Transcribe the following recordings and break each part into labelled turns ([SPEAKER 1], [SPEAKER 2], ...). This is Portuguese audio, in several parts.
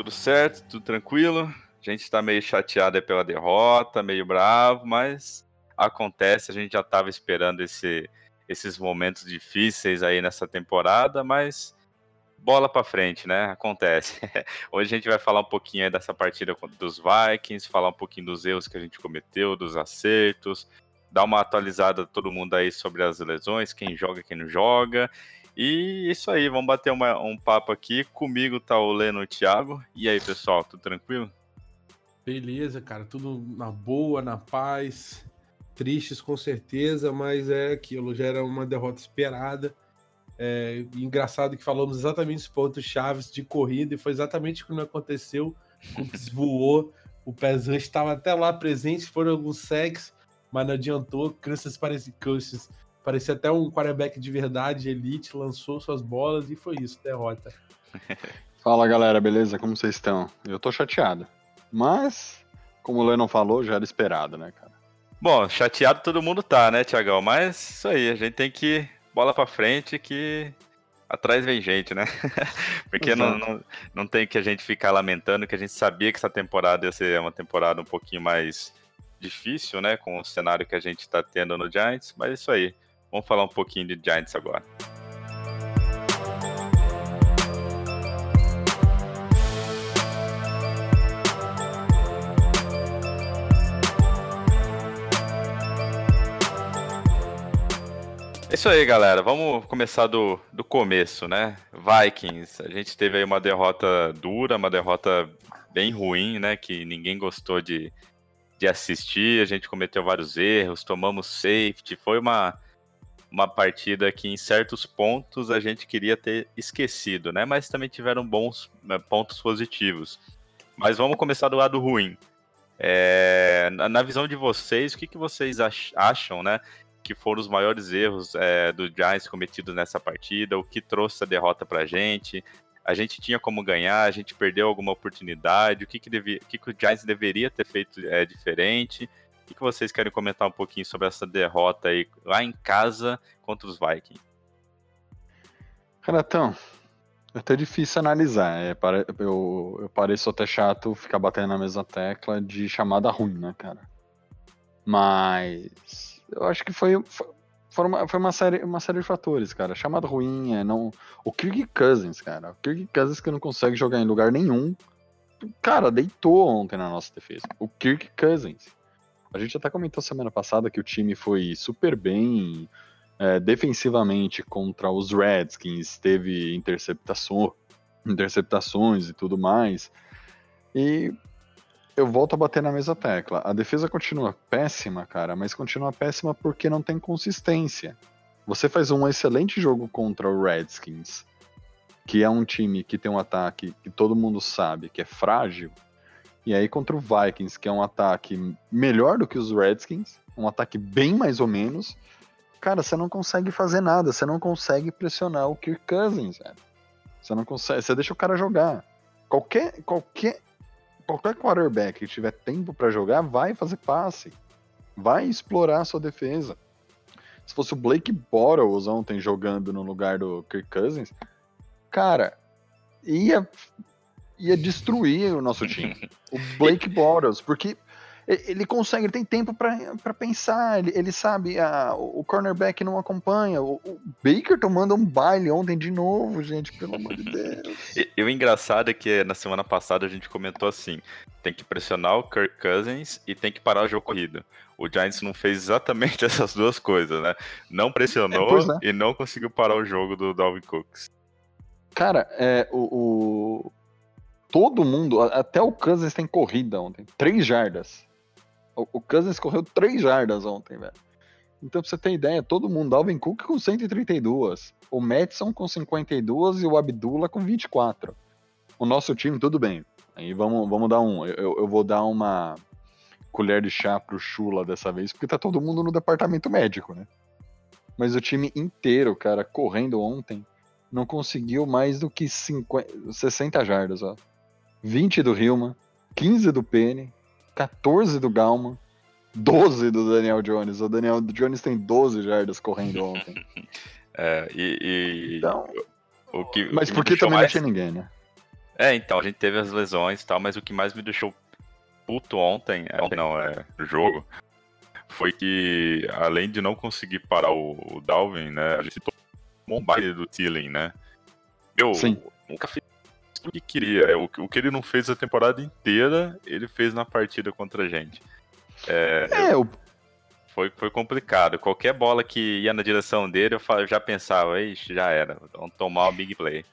[SPEAKER 1] tudo certo? Tudo tranquilo? A gente tá meio chateado pela derrota, meio bravo, mas acontece, a gente já tava esperando esse, esses momentos difíceis aí nessa temporada, mas bola pra frente, né? Acontece. Hoje a gente vai falar um pouquinho dessa partida dos Vikings, falar um pouquinho dos erros que a gente cometeu, dos acertos, dar uma atualizada todo mundo aí sobre as lesões, quem joga, quem não joga. E isso aí, vamos bater uma- um papo aqui. Comigo tá o Leno e Thiago. E aí, pessoal, tudo tranquilo?
[SPEAKER 2] Beleza, cara, tudo na boa, na paz. Tristes com certeza, mas é aquilo, já era uma derrota esperada. É, engraçado que falamos exatamente os pontos chaves de corrida e foi exatamente o que não aconteceu. Cooks voou, o Pez estava até lá presente, foram alguns sacks, mas não adiantou. Kansas parecia, Kansas parecia até um quarterback de verdade, elite, lançou suas bolas e foi isso, derrota.
[SPEAKER 3] Fala galera, beleza? Como vocês estão? Eu tô chateado. Mas, como o Lennon falou, já era esperado, né, cara?
[SPEAKER 1] Bom, chateado todo mundo tá, né, Thiagão? Mas isso aí, a gente tem que bola pra frente que atrás vem gente, né? Porque não, não, não tem que a gente ficar lamentando, que a gente sabia que essa temporada ia ser uma temporada um pouquinho mais difícil, né? Com o cenário que a gente tá tendo no Giants, mas isso aí. Vamos falar um pouquinho de Giants agora. É isso aí, galera. Vamos começar do, do começo, né? Vikings. A gente teve aí uma derrota dura, uma derrota bem ruim, né? Que ninguém gostou de, de assistir. A gente cometeu vários erros, tomamos safety. Foi uma, uma partida que, em certos pontos, a gente queria ter esquecido, né? Mas também tiveram bons né, pontos positivos. Mas vamos começar do lado ruim. É, na, visão de vocês, o que, que vocês ach- acham, né? que foram os maiores erros é, do Giants cometidos nessa partida, o que trouxe a derrota pra gente. A gente tinha como ganhar, a gente perdeu alguma oportunidade, o que, que, devia, o, que, que o Giants deveria ter feito é, diferente. Que, que vocês querem comentar um pouquinho sobre essa derrota aí lá em casa contra os Vikings?
[SPEAKER 3] Renatão, é até difícil analisar. É, eu, eu pareço até chato ficar batendo na mesma tecla de chamada ruim, né, cara? Mas eu acho que foi, foi, foi uma, foi uma, série, uma série de fatores, cara. Chamada ruim é não. O Kirk Cousins, cara. O Kirk Cousins que não consegue jogar em lugar nenhum. Cara, deitou ontem na nossa defesa. O Kirk Cousins. A gente até comentou semana passada que o time foi super bem é, defensivamente contra os Redskins, teve interceptações, interceptações e tudo mais. E eu volto a bater na mesma tecla. A defesa continua péssima, cara, mas continua péssima porque não tem consistência. Você faz um excelente jogo contra o Redskins, que é um time que tem um ataque que todo mundo sabe que é frágil. E aí contra o Vikings, que é um ataque melhor do que os Redskins, um ataque bem mais ou menos, cara, você não consegue fazer nada, você não consegue pressionar o Kirk Cousins, velho. Você não consegue, você deixa o cara jogar. Qualquer qualquer qualquer quarterback que tiver tempo pra jogar, vai fazer passe. Vai explorar a sua defesa. Se fosse o Blake Bortles ontem jogando no lugar do Kirk Cousins, cara, ia ia destruir o nosso time. O Blake Bortles, porque ele consegue, ele tem tempo pra pra pensar, ele, ele sabe, ah, o cornerback não acompanha, o, o Baker tomando um baile ontem de novo, gente, pelo amor de Deus.
[SPEAKER 1] E, e o engraçado é que na semana passada a gente comentou assim: tem que pressionar o Kirk Cousins e tem que parar o jogo corrido. O Giants não fez exatamente essas duas coisas, né? Não pressionou
[SPEAKER 3] É, é.
[SPEAKER 1] e não conseguiu parar o jogo do Dalvin Cooks.
[SPEAKER 3] Cara, é, o, o- Todo mundo, até o Cousins tem corrida ontem. Três jardas. O, o correu três jardas ontem, velho. Então, pra você ter ideia, todo mundo, Alvin Cook com 132, o Madison com 52 e o Abdullah com 24. O nosso time, tudo bem. E vamos, vamos dar um. Eu, eu vou dar uma colher de chá pro Chula dessa vez, porque tá todo mundo no departamento médico, né? Mas o time inteiro, cara, correndo ontem, não conseguiu mais do que 50, 60 jardas, ó. 20 do Hilma, 15 do Penny, 14 do Galman, 12 do Daniel Jones. O Daniel Jones tem 12 jardas correndo ontem.
[SPEAKER 1] É, e, e
[SPEAKER 3] Então,
[SPEAKER 1] o que, o
[SPEAKER 3] mas
[SPEAKER 1] que me
[SPEAKER 3] porque também
[SPEAKER 1] mais-
[SPEAKER 3] não tinha ninguém, né?
[SPEAKER 1] É, então, a gente teve as lesões e tal, mas o que mais me deixou puto ontem, é, ontem não, é no jogo, foi que, além de não conseguir parar o, o Dalvin, né, a gente tomou um baile do Thielen, né? Meu,
[SPEAKER 3] Sim.
[SPEAKER 1] nunca fez o que queria. É, O, que- o que ele não fez a temporada inteira, ele fez na partida contra a gente. É,
[SPEAKER 3] É, o,
[SPEAKER 1] foi, foi complicado. Qualquer bola que ia na direção dele, eu eu já pensava, ixi, já era, vamos tomar o big play.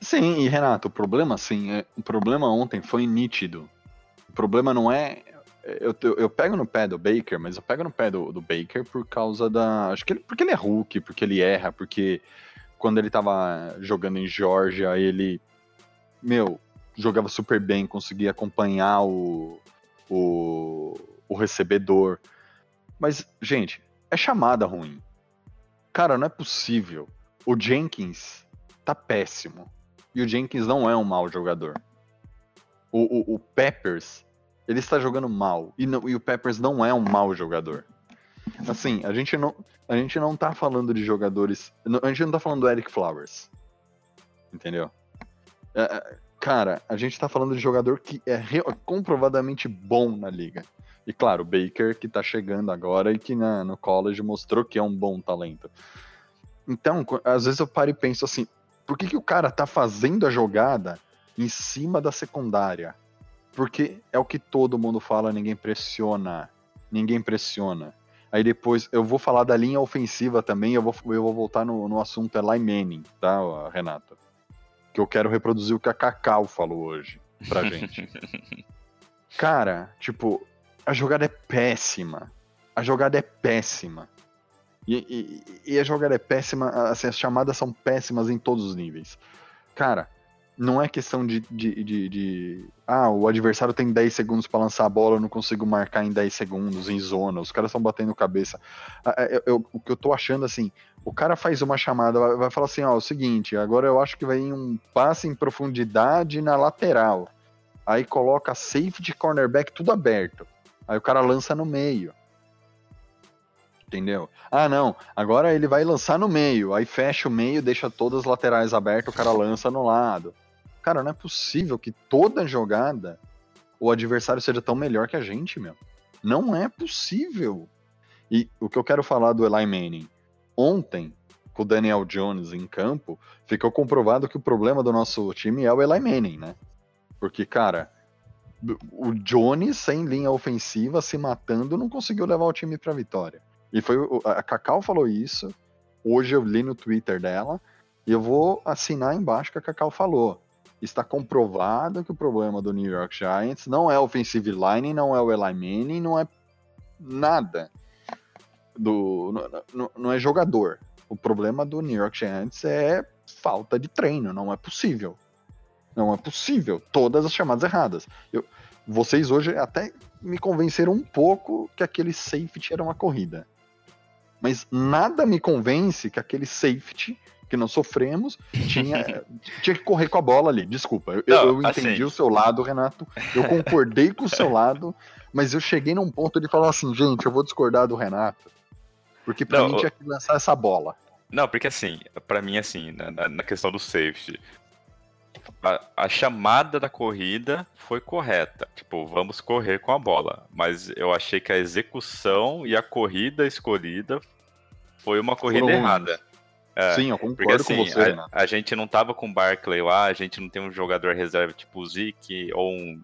[SPEAKER 3] Sim, e Renato, o problema assim, é, o problema ontem foi nítido. O problema não é. Eu, eu, eu pego no pé do Baker, mas eu pego no pé do, do Baker por causa da. Acho que ele, porque ele é Hulk, porque ele erra, porque quando ele tava jogando em Georgia, ele. Meu, jogava super bem, conseguia acompanhar o, o, o recebedor. Mas, gente, é chamada ruim. Cara, não é possível. O Jenkins tá péssimo. E o Jenkins não é um mau jogador. O, o, o Peppers, ele está jogando mal. E, não- e o Peppers não é um mau jogador. Assim, a gente não, a gente não tá falando de jogadores. A gente não tá falando do Eric Flowers. Entendeu? É, é, cara, a gente tá falando de jogador que é comprovadamente bom na liga. E claro, o Baker que tá chegando agora e que na- no college mostrou que é um bom talento. Então, às vezes eu paro e penso assim, por que, que o cara tá fazendo a jogada em cima da secundária? Porque é o que todo mundo fala, ninguém pressiona. Ninguém pressiona. Aí depois eu vou falar da linha ofensiva também, eu vou, eu vou voltar no, no assunto Eli Manning, tá, Renato? Que eu quero reproduzir o que a Cacau falou hoje pra gente. Cara, tipo, a jogada é péssima. A jogada é péssima. E, e- e a jogada é péssima, assim, as chamadas são péssimas em todos os níveis. Cara, não é questão de, de, de- de- Ah, o adversário tem 10 segundos pra lançar a bola, eu não consigo marcar em 10 segundos, em zona, os caras estão batendo cabeça. Ah, eu- eu- o que eu tô achando assim, o cara faz uma chamada, vai, vai falar assim, ó, o seguinte, agora eu acho que vai em um passe em profundidade na lateral. Aí coloca safety, cornerback, tudo aberto. Aí o cara lança no meio. Entendeu? Ah, não. Agora ele vai lançar no meio. Aí fecha o meio, deixa todas as laterais abertas, o cara lança no lado. Cara, não é possível que toda jogada o adversário seja tão melhor que a gente, meu. Não é possível. E o que eu quero falar do Eli Manning. Ontem, com o Daniel Jones em campo, ficou comprovado que o problema do nosso time é o Eli Manning, né? Porque, cara, o Jones sem linha ofensiva se matando não conseguiu levar o time pra vitória. E foi a Cacau falou isso. Hoje eu li no Twitter dela e eu vou assinar embaixo que a Cacau falou. Está comprovado que o problema do New York Giants não é offensive line, não é o Eli Manning, não é nada do não, não- não é jogador. O problema do New York Giants é falta de treino, não é possível. Não é possível. Todas as chamadas erradas. Eu- vocês hoje até me convenceram um pouco que aquele safety era uma corrida. Mas nada me convence que aquele safety que nós sofremos tinha, tinha que correr com a bola ali. Desculpa, eu,
[SPEAKER 1] Não,
[SPEAKER 3] eu entendi
[SPEAKER 1] assim.
[SPEAKER 3] o seu lado, Renato. Eu concordei com o seu lado, mas eu cheguei num ponto de falar assim, gente, eu vou discordar do Renato. Porque pra
[SPEAKER 1] Não,
[SPEAKER 3] mim tinha que lançar essa bola.
[SPEAKER 1] Não, porque assim, pra mim, assim, na, na- questão do safety, a, a chamada da corrida foi correta. Tipo, vamos correr com a bola. Mas eu achei que a execução e a corrida escolhida foi uma corrida
[SPEAKER 3] Foram
[SPEAKER 1] errada. É,
[SPEAKER 3] Sim, eu
[SPEAKER 1] Porque
[SPEAKER 3] concordo
[SPEAKER 1] assim,
[SPEAKER 3] com você,
[SPEAKER 1] a,
[SPEAKER 3] Renato.
[SPEAKER 1] a gente não tava com o Barkley lá, a gente não tem um jogador reserva tipo o Zeke, ou um,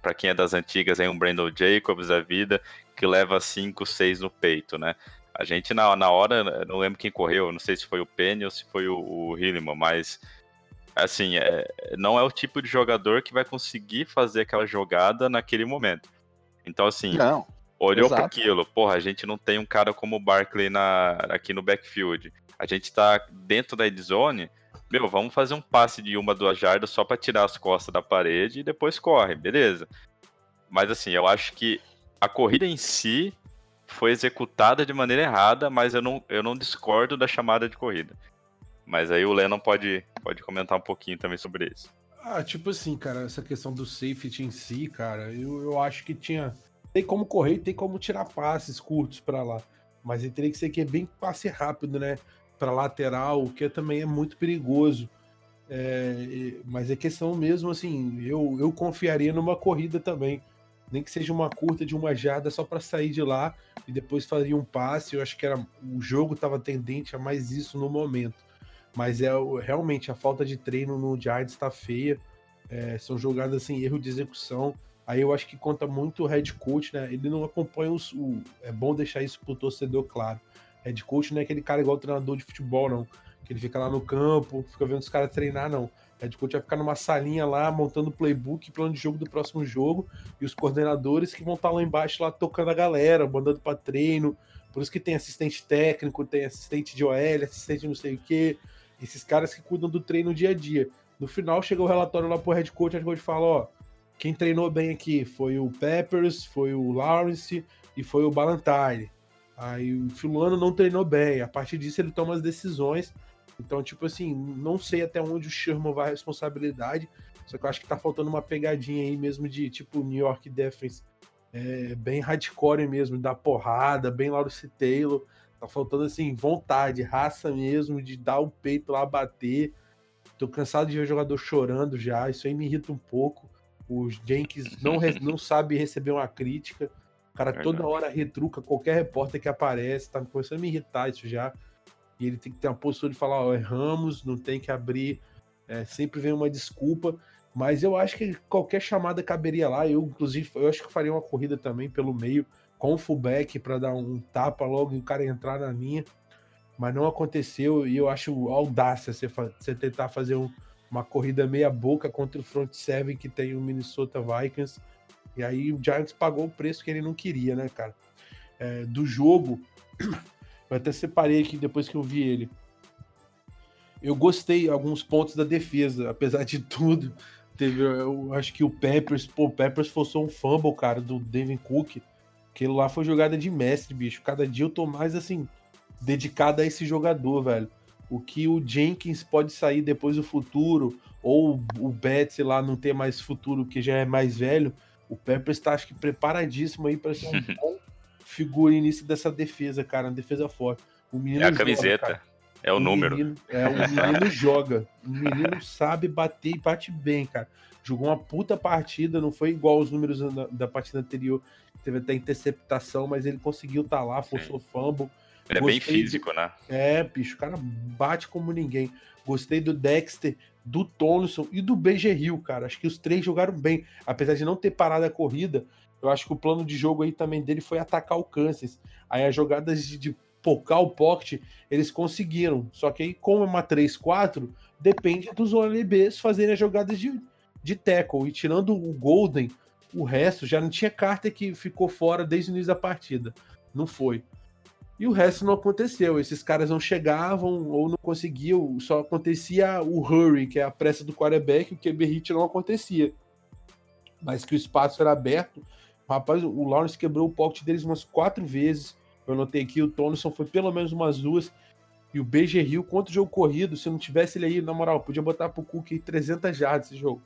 [SPEAKER 1] pra quem é das antigas, aí um Brandon Jacobs da vida, que leva 5, 6 no peito, né? A gente na, na hora, não lembro quem correu, não sei se foi o Penny ou se foi o, o Hillman, mas assim, é, não é o tipo de jogador que vai conseguir fazer aquela jogada naquele momento. Então, assim,
[SPEAKER 3] Não,
[SPEAKER 1] olhou para aquilo, porra, a gente não tem um cara como o Barkley na, aqui no backfield. A gente tá dentro da endzone, meu, vamos fazer um passe de uma, duas jardas só para tirar as costas da parede e depois corre, beleza. Mas assim, eu acho que a corrida em si foi executada de maneira errada, mas eu não, eu não discordo da chamada de corrida. Mas aí o Lennon pode, pode comentar um pouquinho também sobre isso.
[SPEAKER 2] Ah, tipo assim, cara, essa questão do safety em si, cara, eu, eu acho que tinha. Tem como correr, tem como tirar passes curtos para lá. Mas ele teria que ser que é bem passe rápido, né? Para lateral, o que também é muito perigoso. É, mas é questão mesmo, assim, eu, eu confiaria numa corrida também. Nem que seja uma curta de uma jarda só para sair de lá e depois faria um passe. Eu acho que era o jogo estava tendente a mais isso no momento. Mas é realmente a falta de treino no Giants está feia. É, são jogadas assim, erro de execução. Aí eu acho que conta muito o head coach, né? Ele não acompanha os, o. É bom deixar isso pro torcedor claro. Head coach não é aquele cara igual treinador de futebol, não. Que ele fica lá no campo, fica vendo os caras treinar, não. Head coach vai ficar numa salinha lá, montando playbook, plano de jogo do próximo jogo, e os coordenadores que vão estar tá lá embaixo, lá tocando a galera, mandando para treino. Por isso que tem assistente técnico, tem assistente de OL, assistente não sei o quê. Esses caras que cuidam do treino dia a dia. No final, chega o relatório lá pro head coach, o head coach fala, ó, quem treinou bem aqui foi o Peppers, foi o Lawrence e foi o Ballantyne. Aí o fulano não treinou bem. A partir disso ele toma as decisões. Então, tipo assim, não sei até onde o Sherman vai a responsabilidade. Só que eu acho que tá faltando uma pegadinha aí mesmo de tipo New York Defense. É, bem hardcore mesmo, da porrada, bem Lawrence Taylor. Tá faltando assim, vontade, raça mesmo, de dar o peito lá, bater. Tô cansado de ver o jogador chorando já. Isso aí me irrita um pouco. O Jenkins não, não sabe receber uma crítica. O cara toda hora retruca qualquer repórter que aparece. Tá começando a me irritar isso já. E ele tem que ter uma postura de falar: ó, erramos, não tem que abrir. É, sempre vem uma desculpa. Mas eu acho que qualquer chamada caberia lá. Eu, inclusive, eu acho que faria uma corrida também pelo meio com o fullback para dar um tapa logo e o cara entrar na linha. Mas não aconteceu e eu acho audácia você, você tentar fazer um, uma corrida meia boca contra o front seven que tem o Minnesota Vikings. E aí o Giants pagou o preço que ele não queria, né, cara? É, do jogo, eu até separei aqui depois que eu vi ele. Eu gostei alguns pontos da defesa, apesar de tudo. Teve, eu acho que o Peppers, pô, o Peppers forçou um fumble, cara, do Devin Cook. Aquilo lá foi jogada de mestre, bicho. Cada dia eu tô mais assim, dedicado a esse jogador, velho o que o Jenkins pode sair depois do futuro, ou o Betts lá não ter mais futuro, que já é mais velho, o Peppers está acho que preparadíssimo aí para ser um bom figurinista dessa defesa, cara, uma defesa forte.
[SPEAKER 1] O menino é a camiseta, joga, é o, o número.
[SPEAKER 2] Menino, é, o menino joga, o menino sabe bater e bate bem, cara. Jogou uma puta partida, não foi igual os números da, da partida anterior, teve até interceptação, mas ele conseguiu estar tá lá, forçou fumble.
[SPEAKER 1] Ele é bem físico, né?
[SPEAKER 2] É, bicho, o cara bate como ninguém. Gostei do Dexter, do Tonson e do BG Hill, cara. Acho que os três jogaram bem. Apesar de não ter parado a corrida, eu acho que o plano de jogo aí também dele foi atacar o Kansas. Aí as jogadas de, de pocar o pocket, eles conseguiram. Só que aí, como é uma 3-4, depende dos OLBs fazerem as jogadas de, de tackle. E tirando o Golden, o resto já não tinha carta que ficou fora desde o início da partida. Não foi. E o resto não aconteceu. Esses caras não chegavam ou não conseguiam. Só acontecia o hurry, que é a pressa do quarterback, o QB hit não acontecia. Mas que o espaço era aberto. Rapaz, o Lawrence quebrou o pocket deles umas quatro vezes. Eu notei aqui, o Tonison foi pelo menos umas duas. E o BG Rio contra o jogo corrido, se não tivesse ele aí, na moral, podia botar pro Cook 300 jardas esse jogo.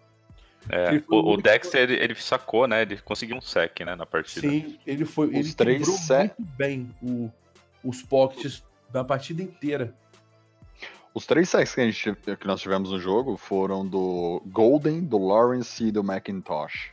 [SPEAKER 1] É, o, o Dexter, ele, ele, sacou, né? Ele conseguiu um sec, né, na partida.
[SPEAKER 2] Sim, ele foi. Os ele três muito bem o, os pockets da partida inteira.
[SPEAKER 3] Os três sacks que, a gente, que nós tivemos no jogo foram do Golden, do Lawrence e do McIntosh.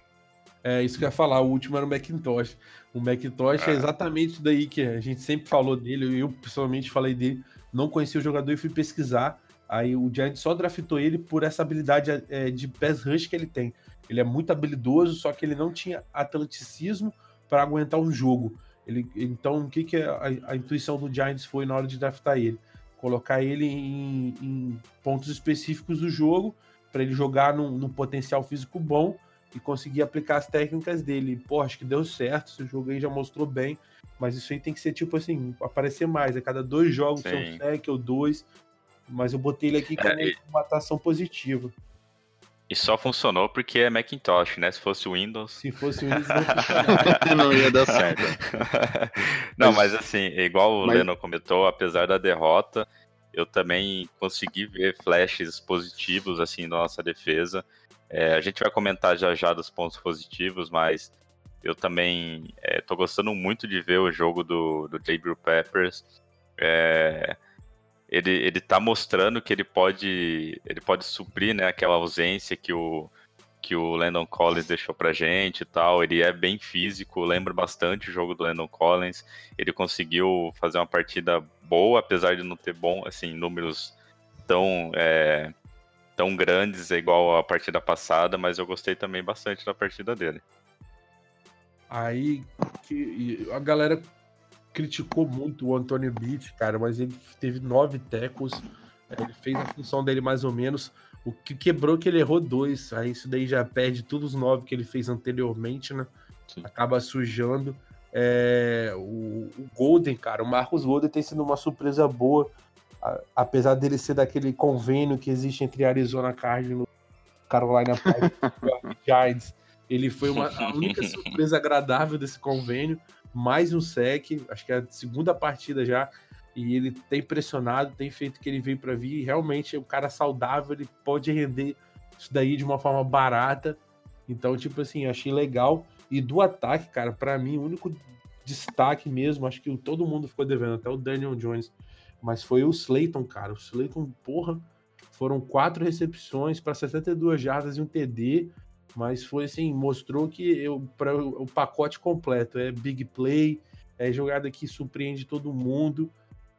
[SPEAKER 2] É, isso que eu ia falar, o último era o McIntosh. O McIntosh é, é exatamente isso daí que a gente sempre falou dele, eu pessoalmente falei dele, não conhecia o jogador e fui pesquisar. Aí o Giants só draftou ele por essa habilidade é, de pass rush que ele tem. Ele é muito habilidoso, só que ele não tinha atleticismo para aguentar um jogo. Ele, então, o que, que a, a, intuição do Giants foi na hora de draftar ele? Colocar ele em, em pontos específicos do jogo, para ele jogar num, num, potencial físico bom e conseguir aplicar as técnicas dele. Pô, acho que deu certo, esse jogo aí já mostrou bem, mas isso aí tem que ser tipo assim, aparecer mais, a cada dois jogos, Sim. um sec ou dois, mas eu botei ele aqui como
[SPEAKER 1] É,
[SPEAKER 2] uma atuação positiva.
[SPEAKER 1] E só funcionou porque é Macintosh, né? Se fosse Windows.
[SPEAKER 2] Se fosse o Windows, não
[SPEAKER 3] não ia dar certo.
[SPEAKER 1] Não,
[SPEAKER 3] Mas-
[SPEAKER 1] mas assim, igual o
[SPEAKER 3] mas-
[SPEAKER 1] Lennon comentou, apesar da derrota, eu também consegui ver flashes positivos assim na nossa defesa. É, a gente vai comentar já já dos pontos positivos, mas eu também é, tô gostando muito de ver o jogo do, do Jabril Peppers. É, ele, ele tá mostrando que ele pode ele pode suprir né, aquela ausência que o, que o Landon Collins deixou pra gente e tal. Ele é bem físico, lembra bastante o jogo do Landon Collins. Ele conseguiu fazer uma partida boa, apesar de não ter bom, assim, números tão, é, tão grandes igual a partida passada, mas eu gostei também bastante da partida dele.
[SPEAKER 2] Aí que, a galera criticou muito o Antônio Beach, cara, mas ele teve nove tecos. Ele fez a função dele mais ou menos. O que quebrou é que ele errou dois. Aí isso daí já perde todos os nove que ele fez anteriormente, né?
[SPEAKER 3] Sim.
[SPEAKER 2] Acaba sujando. É, o, o Golden, cara, o Marcos Golden tem sido uma surpresa boa. a- apesar dele ser daquele convênio que existe entre Arizona Cardinals e Carolina Giants. Ele foi uma, a única surpresa agradável desse convênio. Mais um sec, acho que é a segunda partida já. E ele tem pressionado, tem feito o que ele veio para vir. E realmente é um cara saudável, ele pode render isso daí de uma forma barata. Então, tipo assim, achei legal. E do ataque, cara, para mim, o único destaque mesmo, acho que todo mundo ficou devendo, até o Daniel Jones. Mas foi o Slayton, cara. O Slayton, porra, foram quatro recepções para 62 jardas e um TD. Mas foi assim, mostrou que eu, para o pacote completo é big play, é jogada que surpreende todo mundo.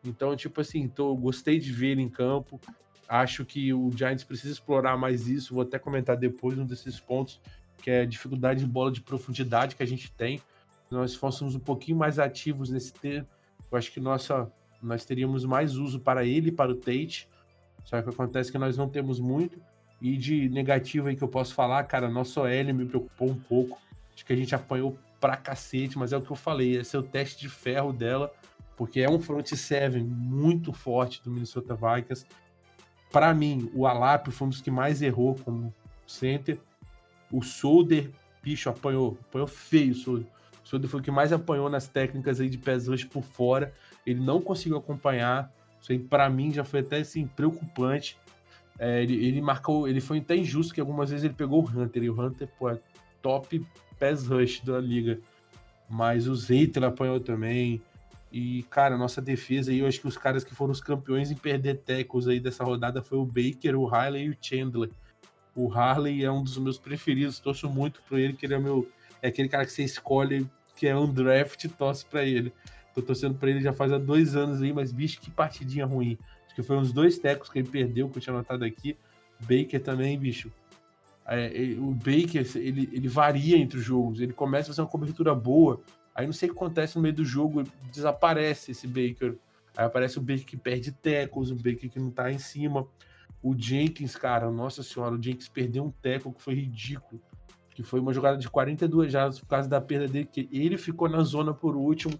[SPEAKER 2] Então, tipo assim, tô, gostei de ver ele em campo. Acho que o Giants precisa explorar mais isso. Vou até comentar depois um desses pontos, que é a dificuldade de bola de profundidade que a gente tem. Se nós fôssemos um pouquinho mais ativos nesse tempo, eu acho que nossa, nós teríamos mais uso para ele e para o Tate. Só que acontece que nós não temos muito. E de negativo aí que eu posso falar, cara, nosso OL me preocupou um pouco. Acho que a gente apanhou pra cacete, mas é o que eu falei, esse é o teste de ferro dela, porque é um front seven muito forte do Minnesota Vikings. Para mim, o Alap foi um dos que mais errou como center. O Solder, bicho, apanhou, apanhou feio o Solder. O Solder foi o que mais apanhou nas técnicas aí de pés rush por fora. Ele não conseguiu acompanhar. Isso aí, para mim, já foi até assim, preocupante. É, ele, ele marcou, ele foi até injusto que algumas vezes ele pegou o Hunter, e o Hunter, pô, é top pass rush da liga. Mas o Zeiter apanhou também. E, cara, nossa defesa aí, eu acho que os caras que foram os campeões em perder tecos aí dessa rodada foi o Baker, o Harley e o Chandler. O Harley é um dos meus preferidos, torço muito por ele, que ele é meu. É aquele cara que você escolhe, que é um draft, torce pra ele. Tô torcendo pra ele já faz há dois anos aí, mas bicho, que partidinha ruim. Acho que foi uns dois tecos que ele perdeu, que eu tinha notado aqui. Baker também, bicho. É, o Baker, ele, ele varia entre os jogos. Ele começa a fazer uma cobertura boa. Aí não sei o que acontece no meio do jogo, desaparece esse Baker. Aí aparece o Baker que perde tecos, o Baker que não tá em cima. O Jenkins, cara, nossa senhora, o Jenkins perdeu um teco que foi ridículo. Que foi uma jogada de 42 jardas por causa da perda dele, que ele ficou na zona por último.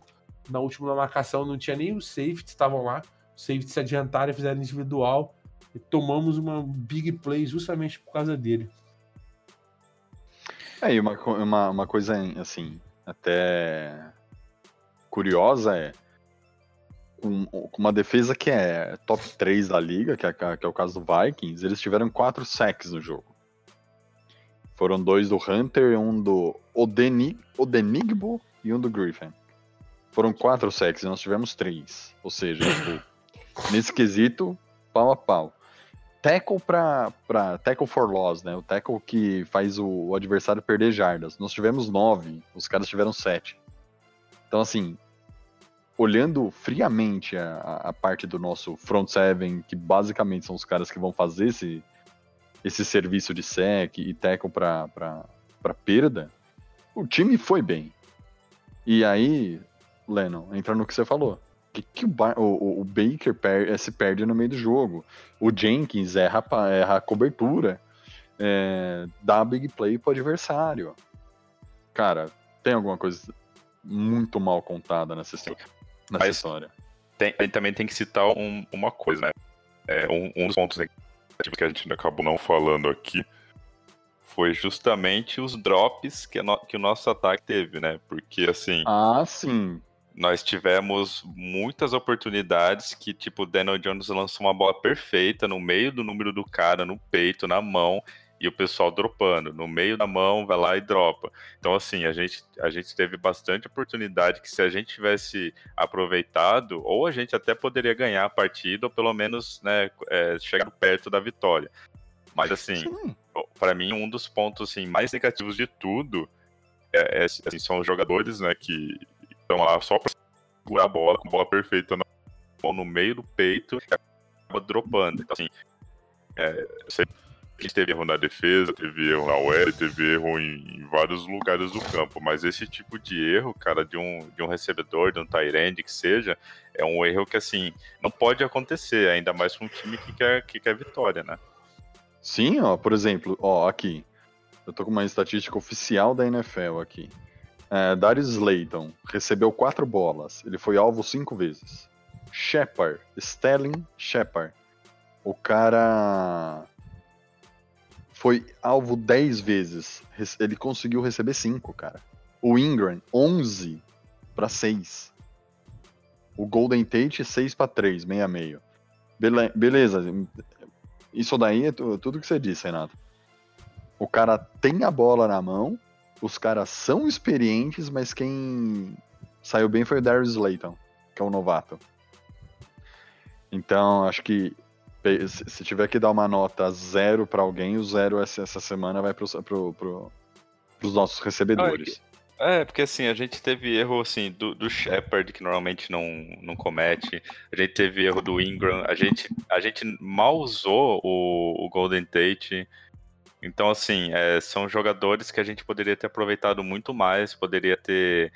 [SPEAKER 2] Na última marcação não tinha nem os safeties estavam lá. Os safeties se adiantaram e fizeram individual. E tomamos uma big play justamente por causa dele.
[SPEAKER 3] É, e uma, uma, uma coisa, assim, até curiosa é com, uma defesa que é top 3 da liga, que é, que é o caso do Vikings, eles tiveram quatro sacks no jogo. Foram dois do Hunter, um do Odeni, Odenigbo e um do Griffin. Foram quatro sacks e nós tivemos três. Ou seja, tipo, nesse quesito, pau a pau. Tackle pra tackle for loss, né? O tackle que faz o, o adversário perder jardas. Nós tivemos nove, os caras tiveram sete. Então, assim, olhando friamente a, a- parte do nosso front seven, que basicamente são os caras que vão fazer esse, esse serviço de sec e tackle pra perda, o time foi bem. E aí, Lennon, entra no que você falou. Que, que o, o- o- Baker per- eh, se perde no meio do jogo. O Jenkins erra, erra a cobertura, é, dá big play pro adversário. Cara, tem alguma coisa muito mal contada nessa, nessa
[SPEAKER 1] Mas-
[SPEAKER 3] história.
[SPEAKER 1] Tem, aí também tem que citar um- uma coisa, né?
[SPEAKER 4] é, um, um dos pontos que a gente acabou não falando aqui foi justamente os drops que, no, que o nosso ataque teve, né? Porque assim.
[SPEAKER 3] Ah, sim.
[SPEAKER 4] Nós tivemos muitas oportunidades que, tipo, o Daniel Jones lançou uma bola perfeita no meio do número do cara, no peito, na mão, e o pessoal dropando. No meio da mão, vai lá e dropa. Então, assim, a gente, a gente teve bastante oportunidade que se a gente tivesse aproveitado, ou a gente até poderia ganhar a partida, ou pelo menos né, é, chegar perto da vitória. Mas, assim, para mim, um dos pontos assim, mais negativos de tudo é, é assim, são os jogadores né, que estão lá só para segurar a bola, com a bola perfeita na mão, no meio do peito, e acaba dropando. Então, assim, é, que teve erro na defesa, teve erro na UL, teve erro em, em, vários lugares do campo, mas esse tipo de erro, cara, de um, de um recebedor, de um Tyrande que seja, é um erro que, assim, não pode acontecer, ainda mais com um time que quer, que quer vitória, né?
[SPEAKER 3] Sim, ó, por exemplo, ó, aqui. Eu tô com uma estatística oficial da NFL aqui. É, Darius Slayton recebeu quatro bolas. Ele foi alvo cinco vezes. Shepard, Sterling Shepard. O cara foi alvo dez vezes. Ele conseguiu receber cinco, cara. O Ingram, 11 para 6. O Golden Tate, 6 para 3, meia meio. Bele beleza, isso daí é tudo que você disse, Renato. O cara tem a bola na mão, os caras são experientes, mas quem saiu bem foi o Darius Slayton, que é o novato. Então, acho que se tiver que dar uma nota zero para alguém, o zero essa semana vai para pro, pro, os nossos recebedores.
[SPEAKER 1] É, porque assim, a gente teve erro assim do, do Shepard, que normalmente não, não comete. A gente teve erro do Ingram. A gente, a gente mal usou o, o Golden Tate. Então, assim, é, são jogadores que a gente poderia ter aproveitado muito mais, poderia ter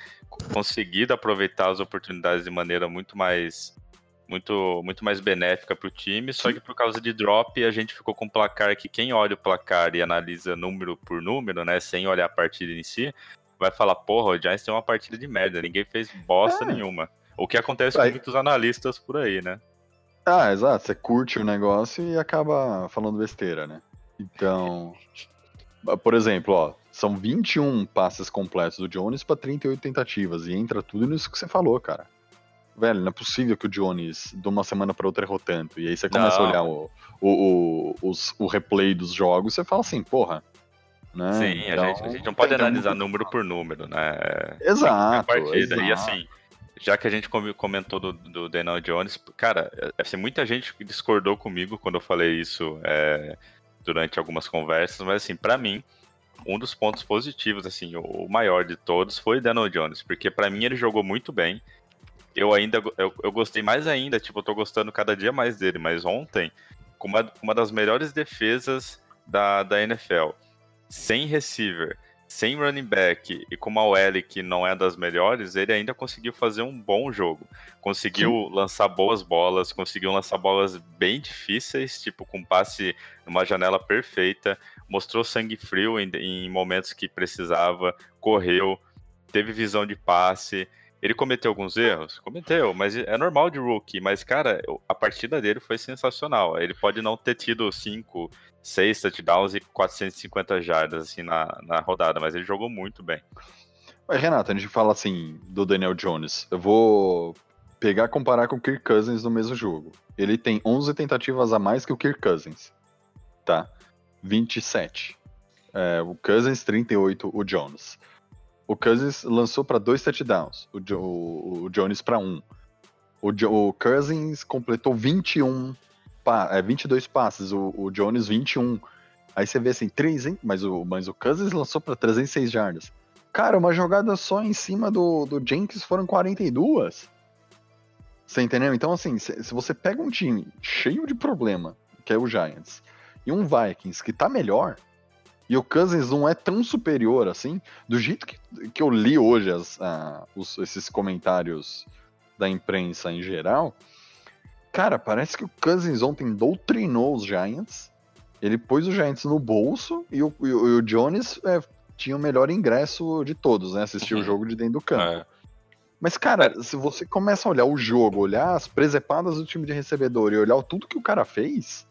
[SPEAKER 1] conseguido aproveitar as oportunidades de maneira muito mais muito, muito mais benéfica para o time, só que por causa de drop a gente ficou com um placar que quem olha o placar e analisa número por número, né, sem olhar a partida em si, vai falar, porra, o Giants tem uma partida de merda, ninguém fez bosta é. nenhuma. O que acontece aí... com muitos analistas por aí, né?
[SPEAKER 3] Ah, exato. Você curte o negócio e acaba falando besteira, né? Então, por exemplo, ó, são 21 passes completos do Jones para 38 tentativas e entra tudo nisso que você falou, cara. Velho, não é possível que o Jones de uma semana para outra errou tanto. E aí você começa não. a olhar o, o, o, os, o replay dos jogos e você fala assim, porra, né?
[SPEAKER 1] Sim, então, a, gente, a gente não pode analisar muito... número por número, né?
[SPEAKER 3] Exato.
[SPEAKER 1] partida. Exato. E assim, já que a gente comentou do, do Daniel Jones, cara, assim, muita gente discordou comigo quando eu falei isso é, durante algumas conversas, mas assim, para mim, um dos pontos positivos, assim, o maior de todos foi Daniel Jones, porque para mim ele jogou muito bem. Eu ainda, eu, eu gostei mais ainda, tipo, eu tô gostando cada dia mais dele, mas ontem, com uma, uma das melhores defesas da, da NFL sem receiver, sem running back e com uma OL que não é das melhores, ele ainda conseguiu fazer um bom jogo. Conseguiu Sim. lançar boas bolas, conseguiu lançar bolas bem difíceis, tipo com passe numa janela perfeita, mostrou sangue frio em, em momentos que precisava, correu, teve visão de passe. Ele cometeu alguns erros? Cometeu, mas é normal de rookie. Mas, cara, a partida dele foi sensacional. Ele pode não ter tido cinco, seis touchdowns e 450 jardas assim, na, na rodada, mas ele jogou muito bem.
[SPEAKER 3] Mas, Renato, a gente fala assim do Daniel Jones. Eu vou pegar comparar com o Kirk Cousins no mesmo jogo. Ele tem 11 tentativas a mais que o Kirk Cousins. Tá? 27. É, o Cousins, 38, o Jones. O Cousins lançou para dois touchdowns, o, jo o, Jones para um. O, jo o Cousins completou 21 pa é, 22 passes, o, o Jones 21. Aí você vê assim, 3, hein? Mas o, mas o Cousins lançou para 306 jardas. Cara, uma jogada só em cima do, do Jenkins foram 42. Você entendeu? Então, assim, se, se, você pega um time cheio de problema, que é o Giants, e um Vikings que tá melhor, e o Cousins não é tão superior assim, do jeito que, que eu li hoje as, os, esses comentários da imprensa em geral, Cara, parece que o Cousins ontem doutrinou os Giants. Ele pôs os Giants no bolso e o, e o Jones é, tinha o melhor ingresso de todos, né? Assistir uhum. o jogo de dentro do campo. É. Mas, cara, se você começa a olhar o jogo, olhar as presepadas do time de recebedor e olhar tudo que o cara fez,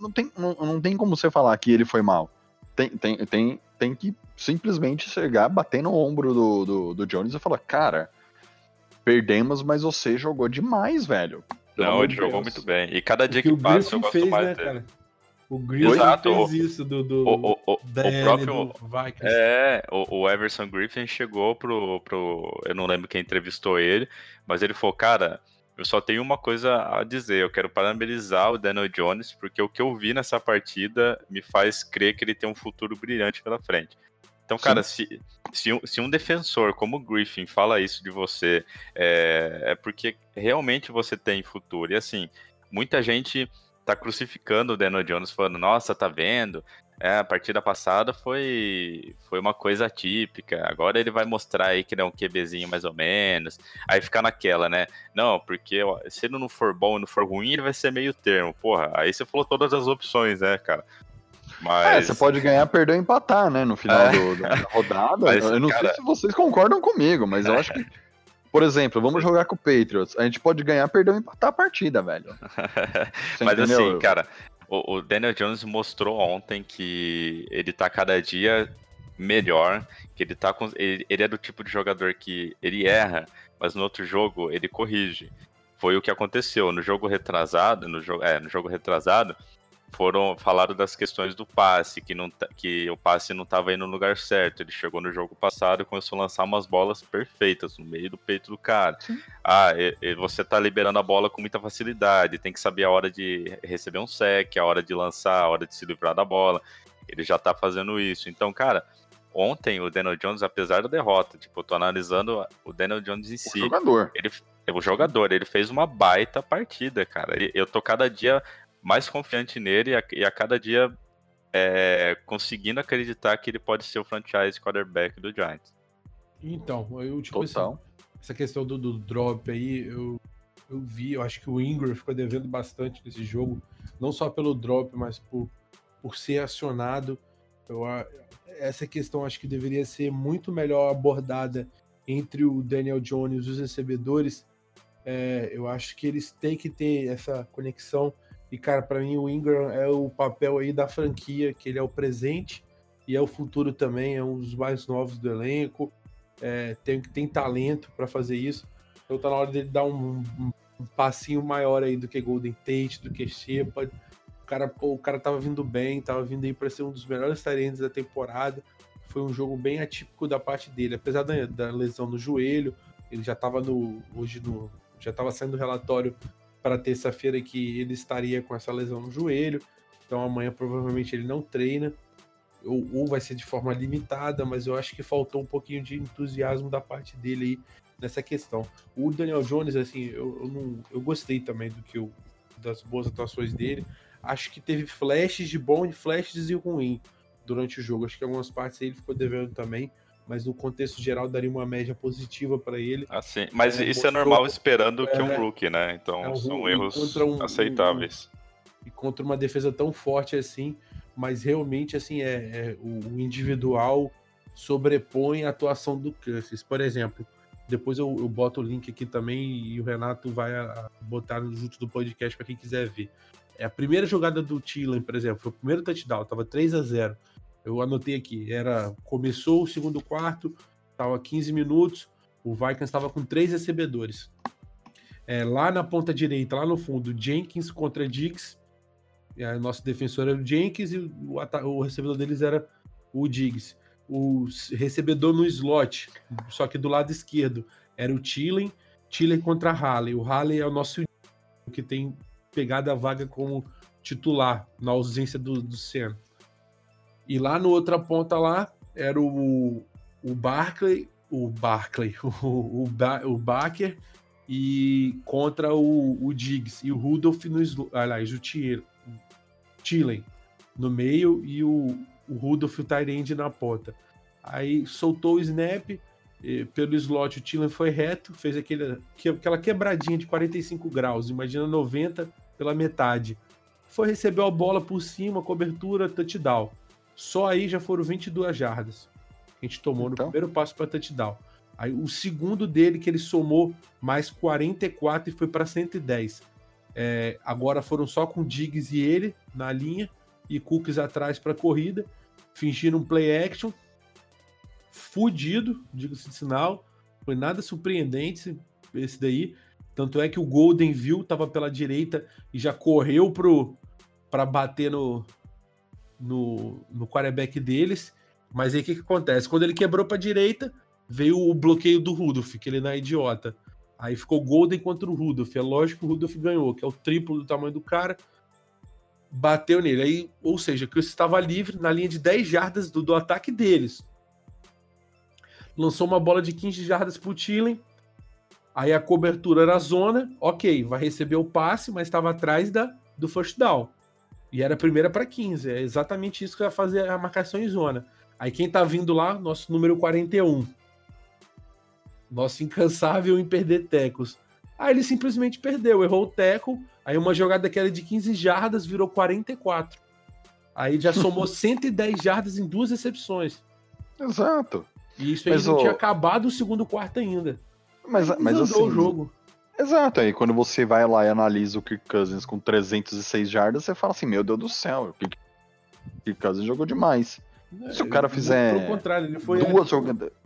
[SPEAKER 3] não tem, não, não tem como você falar que ele foi mal. Tem, tem, tem, tem que simplesmente chegar, bater no ombro do, do, do Jones e falar, cara, perdemos, mas você jogou demais, velho.
[SPEAKER 1] Não, ele jogou muito bem. E cada dia que, que passa, eu gosto
[SPEAKER 2] fez,
[SPEAKER 1] mais
[SPEAKER 2] né,
[SPEAKER 1] dele.
[SPEAKER 2] Cara? O Griffin
[SPEAKER 1] Exato.
[SPEAKER 2] fez isso do, do,
[SPEAKER 1] O, o, o,
[SPEAKER 2] da
[SPEAKER 1] o próprio.
[SPEAKER 2] do Vikings.
[SPEAKER 1] É, o, o Everson Griffin chegou pro, pro. Eu não lembro quem entrevistou ele, mas ele falou, cara, eu só tenho uma coisa a dizer. Eu quero parabenizar o Daniel Jones, porque o que eu vi nessa partida me faz crer que ele tem um futuro brilhante pela frente. Então, cara, se, se, um, se um defensor como o Griffin fala isso de você, é, é porque realmente você tem futuro. E assim, muita gente tá crucificando o Daniel Jones, falando, nossa, tá vendo? É, a partida passada foi, foi uma coisa atípica. Agora ele vai mostrar aí que ele é um QBzinho mais ou menos. Aí fica naquela, né? Não, porque ó, se ele não for bom e não for ruim, ele vai ser meio termo. Porra, aí você falou todas as opções, né, cara?
[SPEAKER 3] É,
[SPEAKER 1] Mas.
[SPEAKER 3] você pode ganhar, perder ou empatar, né? No final
[SPEAKER 1] É.
[SPEAKER 3] do- da rodada.
[SPEAKER 1] Mas,
[SPEAKER 3] eu não
[SPEAKER 1] cara-
[SPEAKER 3] sei se vocês concordam comigo, mas eu acho que. Por exemplo, vamos jogar com o Patriots. A gente pode ganhar, perder ou empatar a partida, velho.
[SPEAKER 1] Mas
[SPEAKER 3] entendeu?
[SPEAKER 1] assim, cara, o, o Daniel Jones mostrou ontem que ele tá cada dia melhor, que ele tá com. Ele, ele é do tipo de jogador que ele erra, mas no outro jogo ele corrige. Foi o que aconteceu. No jogo retrasado, no é, no jogo retrasado, foram falaram das questões do passe, que, não, tá- que o passe não estava indo no lugar certo. Ele chegou no jogo passado e começou a lançar umas bolas perfeitas no meio do peito do cara. Ah, e- e você tá liberando a bola com muita facilidade, tem que saber a hora de receber um sec, a hora de lançar, a hora de se livrar da bola. Ele já tá fazendo isso. Então, cara, ontem o Daniel Jones, apesar da derrota, tipo, eu tô analisando o Daniel Jones em
[SPEAKER 3] O
[SPEAKER 1] si
[SPEAKER 3] jogador.
[SPEAKER 1] ele, o jogador, ele fez uma baita partida, cara. Eu tô cada dia mais confiante nele e a, e a cada dia é, conseguindo acreditar que ele pode ser o franchise quarterback do Giants.
[SPEAKER 2] Então, eu, tipo assim, essa questão do, do drop aí, eu, eu vi, eu acho que o Ingram ficou devendo bastante nesse jogo, não só pelo drop, mas por, por ser acionado. Eu, a- essa questão acho que deveria ser muito melhor abordada entre o Daniel Jones e os recebedores. É, eu acho que eles têm que ter essa conexão. E, cara, para mim o Ingram é o papel aí da franquia, que ele é o presente e é o futuro também, é um dos mais novos do elenco é, tem, tem talento para fazer isso. Então tá na hora dele dar um, um- um passinho maior aí do que Golden Tate, do que Shepard. O cara, pô, o cara tava vindo bem, tava vindo aí para ser um dos melhores talentos da temporada. Foi um jogo bem atípico da parte dele, apesar da, da lesão no joelho. Ele já tava no hoje no já tava saindo relatório para terça-feira que ele estaria com essa lesão no joelho. Então amanhã provavelmente ele não treina ou, ou vai ser de forma limitada, mas eu acho que faltou um pouquinho de entusiasmo da parte dele aí nessa questão. O Daniel Jones, assim, eu, eu, não, eu gostei também do que eu, das boas atuações dele. Acho que teve flashes de bom e flashes de ruim durante o jogo. Acho que algumas partes aí ele ficou devendo também, mas no contexto geral daria uma média positiva para ele.
[SPEAKER 1] Assim, mas
[SPEAKER 2] É,
[SPEAKER 1] isso é normal esperando que é um
[SPEAKER 2] é,
[SPEAKER 1] rookie, né? Então
[SPEAKER 2] é um
[SPEAKER 1] são erros
[SPEAKER 2] um-
[SPEAKER 1] aceitáveis.
[SPEAKER 2] e contra uma defesa tão forte assim, mas realmente assim é, é, o, individual sobrepõe a atuação do Cousins. Por exemplo, depois eu, eu boto o link aqui também e o Renato vai a- botar junto do podcast para quem quiser ver. É a primeira jogada do Thielen, por exemplo, foi o primeiro touchdown, tava 3 a 0. Eu anotei aqui, era começou o segundo quarto, tava 15 minutos, o Vikings estava com três recebedores. É, lá na ponta direita, lá no fundo, Jenkins contra Diggs. Aí, nosso defensor era o Jenkins e o, o recebedor deles era o Diggs. O recebedor no slot, só que do lado esquerdo, era o Thielen. Thielen contra Halley. O Halley é o nosso que tem pegado a vaga como titular, na ausência do, do Senna. E lá no outra ponta lá, era o, o Barclay, o Barclay, o, o, ba, o Baker e contra o, o Diggs e o Rudolph no aliás, o Thielen no meio e o, o Rudolph e o Tyrande na ponta. Aí soltou o snap, eh, pelo slot o Thielen foi reto, fez aquele, que- aquela quebradinha de 45 graus, imagina 90 pela metade. Foi receber a bola por cima, cobertura, touchdown. Só aí já foram 22 jardas. que A gente tomou
[SPEAKER 3] Então.
[SPEAKER 2] no primeiro passo para touchdown. Aí o segundo dele que ele somou mais 44 e foi para 110. É, agora foram só com Diggs e ele na linha e Cooks atrás para corrida, fingindo um play action. Fudido, digo-se de sinal. Foi nada surpreendente esse daí. Tanto é que o Golden viu, tava pela direita e já correu pro para bater no, no, no quarterback deles. Mas aí o que, que acontece? Quando ele quebrou para direita, veio o bloqueio do Rudolph, que ele não é idiota. Aí ficou Golden contra o Rudolph. É lógico que o Rudolph ganhou, que é o triplo do tamanho do cara. Bateu nele. Aí, ou seja, que estava livre na linha de 10 jardas do, do ataque deles. Lançou uma bola de 15 jardas pro Tillen. Aí a cobertura era zona. Ok, vai receber o passe, mas estava atrás da, do first down. E era a primeira para 15. É exatamente isso que vai fazer a marcação em zona. Aí quem tá vindo lá, nosso número 41 nosso incansável em perder tecos. Aí ele simplesmente perdeu, errou o teco. Aí uma jogada que era de 15 jardas virou 44. Aí já somou 110 jardas em duas recepções.
[SPEAKER 3] Exato.
[SPEAKER 2] E isso aí mas, não tinha acabado o segundo quarto ainda.
[SPEAKER 3] Mas, mas assim, o jogo. Exato, aí quando você vai lá e analisa o Kirk Cousins com 306 jardas, você fala assim, meu Deus do céu, o Kirk, Kirk Cousins jogou demais. Se o cara fizer duas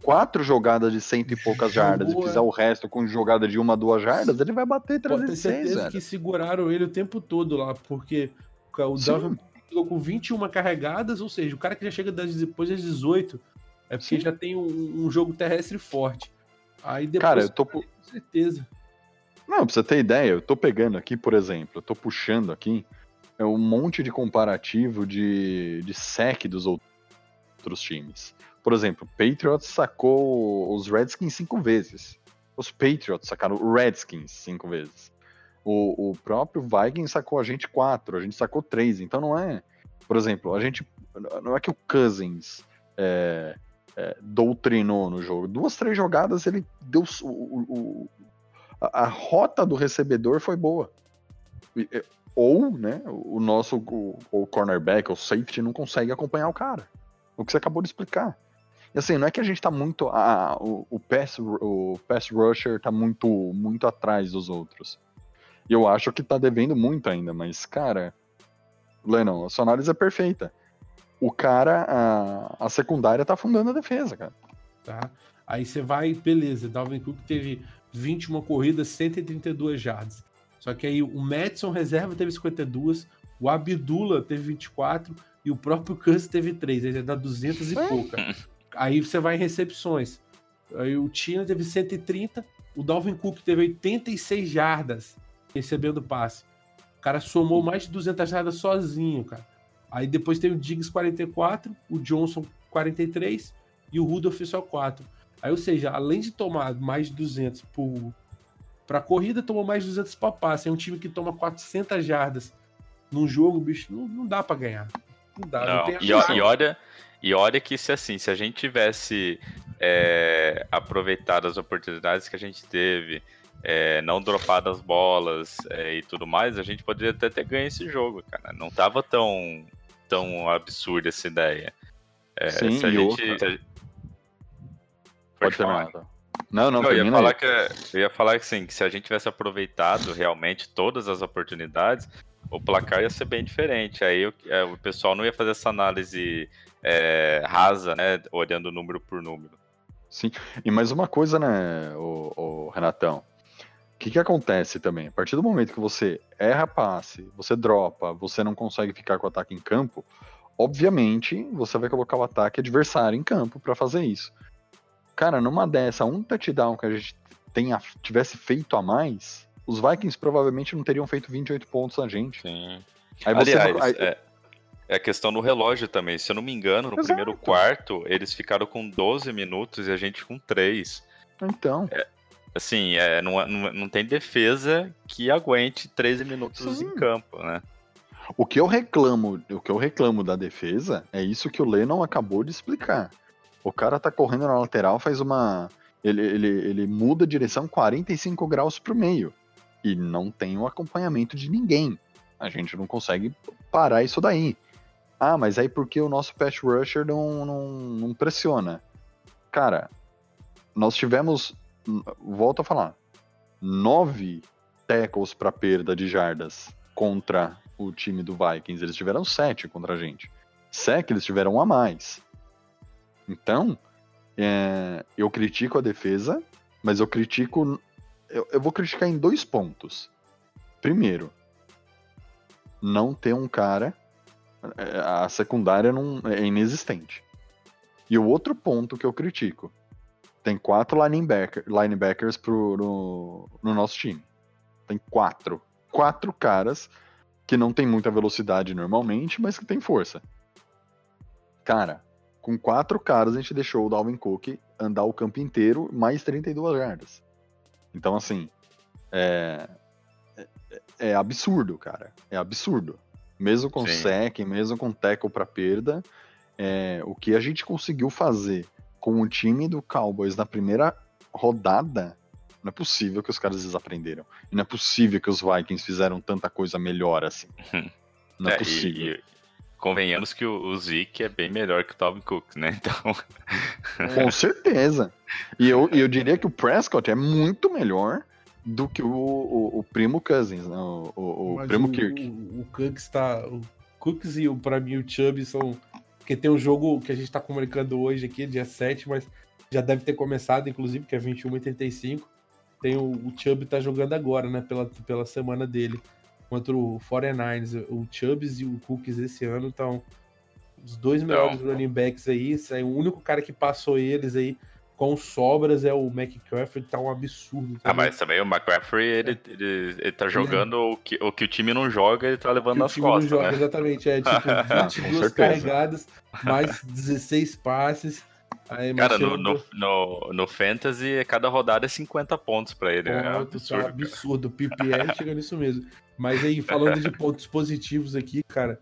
[SPEAKER 3] quatro jogadas de cento e poucas jardas e fizer o resto com jogada de uma, duas jardas, ele vai bater 306, Pode ter certeza velho.
[SPEAKER 2] que seguraram ele o tempo todo lá, porque o Dalvin ficou com 21 carregadas, ou seja, o cara que já chega depois das 18 é porque Sim. já tem um, um, jogo terrestre forte. Aí depois,
[SPEAKER 3] cara, eu tô com
[SPEAKER 2] certeza.
[SPEAKER 3] Não, pra você ter ideia, eu tô pegando aqui, por exemplo, eu tô puxando aqui é um monte de comparativo de, de sec dos outros times. Por exemplo, Patriots sacou os Redskins cinco vezes. Os Patriots sacaram o Redskins cinco vezes. O, o próprio Vikings sacou a gente quatro, a gente sacou três. Então não é. Por exemplo, a gente. Não é que o Cousins é, é, doutrinou no jogo. Duas, três jogadas ele deu. O, o, a, a, rota do recebedor foi boa. Ou, né, o nosso o, o cornerback, o safety, não consegue acompanhar o cara. O que você acabou de explicar. E assim, não é que a gente tá muito. Ah, o, o, pass, o pass rusher tá muito, muito atrás dos outros. E eu acho que tá devendo muito ainda, mas, cara. Lennon, a sua análise é perfeita. O cara, a, a secundária tá afundando a defesa, cara.
[SPEAKER 2] Tá. Aí você vai, beleza. Dalvin Cook teve 21 corridas, 132 jardas. Só que aí o Madison reserva teve 52, o Abdullah teve 24 e o próprio Kansas teve três, aí dá 200 e pouca. aí você vai em recepções. Aí o Tina teve 130, o Dalvin Cook teve 86 jardas recebendo passe. O cara somou mais de 200 jardas sozinho, cara. Aí depois tem o Diggs 44, o Johnson 43 e o Rudolph só 4. Aí, ou seja, além de tomar mais de 200 por para corrida, tomou mais de 200 para passe. É um time que toma 400 jardas num jogo, bicho, não, não dá para ganhar. Não dá, não, não
[SPEAKER 1] e, e, olha, e olha que se assim, se a gente tivesse é, aproveitado as oportunidades que a gente teve, é, não dropado as bolas é, e tudo mais, a gente poderia até ter ganho esse jogo, cara. Não tava tão, tão absurda essa ideia.
[SPEAKER 3] É, Sim, se a gente. Outra... Pode, Pode falar.
[SPEAKER 1] Não, não, eu ia falar que eu ia falar que sim, que se a gente tivesse aproveitado realmente todas as oportunidades, o placar ia ser bem diferente. Aí o, é, o pessoal não ia fazer essa análise é, rasa, né? Olhando número por número.
[SPEAKER 3] Sim. E mais uma coisa, né, o, o Renatão? O que, que acontece também? A partir do momento que você erra passe, você dropa, você não consegue ficar com o ataque em campo, obviamente você vai colocar o ataque adversário em campo para fazer isso. Cara, numa dessa, um touchdown que a gente tenha, tivesse feito a mais, os Vikings provavelmente não teriam feito 28 pontos a gente.
[SPEAKER 1] Sim. Aí você, Aliás, aí... É, é, a questão no relógio também. Se eu não me engano, no Exato. primeiro quarto, eles ficaram com 12 minutos e a gente com 3.
[SPEAKER 3] Então.
[SPEAKER 1] É, assim, é, não, não, não tem defesa que aguente 13 minutos Sim. em campo, né?
[SPEAKER 3] O que eu reclamo, o que eu reclamo da defesa é isso que o Lennon acabou de explicar. O cara tá correndo na lateral, faz uma. Ele, ele, ele muda a direção 45 graus pro meio e não tem o acompanhamento de ninguém. A gente não consegue parar isso daí. Ah, mas aí porque o nosso patch rusher não, não, não pressiona? Cara, nós tivemos, volto a falar, nove tackles para perda de jardas contra o time do Vikings. Eles tiveram sete contra a gente. Sec eles tiveram um a mais. Então, é, eu critico a defesa, mas eu critico. Eu, eu vou criticar em dois pontos. Primeiro, não ter um cara. É, a secundária não, é inexistente. E o outro ponto que eu critico: tem quatro linebacker, linebackers pro, no, no nosso time. Tem quatro. Quatro caras que não tem muita velocidade normalmente, mas que tem força. Cara, com quatro caras a gente deixou o Dalvin Cook andar o campo inteiro mais 32 jardas. Então, assim, é, é, é absurdo, cara. É absurdo. Mesmo com Sim. sec, mesmo com tackle para perda, é, o que a gente conseguiu fazer com o time do Cowboys na primeira rodada não é possível que os caras desaprenderam. E não é possível que os Vikings fizeram tanta coisa melhor assim. Não é, é possível. E,
[SPEAKER 1] convenhamos que o, o Zeke é bem melhor que o Dalvin Cook, né? Então.
[SPEAKER 3] Com certeza. E eu, eu diria que o Prescott é muito melhor do que o, o, o primo Cousins, né? o, o, primo Kirk.
[SPEAKER 2] O, o Cooks está. O Cooks e para mim o Chubb são. Porque tem um jogo que a gente está comunicando hoje aqui, dia 7, mas já deve ter começado, inclusive, que é 21 e 35 tem o, o Chubb tá jogando agora, né? Pela, pela semana dele contra o 49ers. O Chubbs e o Cooks esse ano estão os dois melhores Não. running backs aí. O único cara que passou eles aí com sobras é o McCaffrey, tá um absurdo.
[SPEAKER 1] Tá ah, mas também o McCaffrey, ele, é. ele, ele tá jogando ele... o, que, o que o time não joga, ele tá levando nas costas, joga, né?
[SPEAKER 2] Exatamente, é tipo 22 carregadas, mais 16 passes.
[SPEAKER 1] Cara, no, no, no, no, Fantasy, cada rodada é 50 pontos pra ele.
[SPEAKER 2] é absurdo. É absurdo. O PPL chega nisso mesmo. Mas aí, falando de pontos positivos aqui, cara,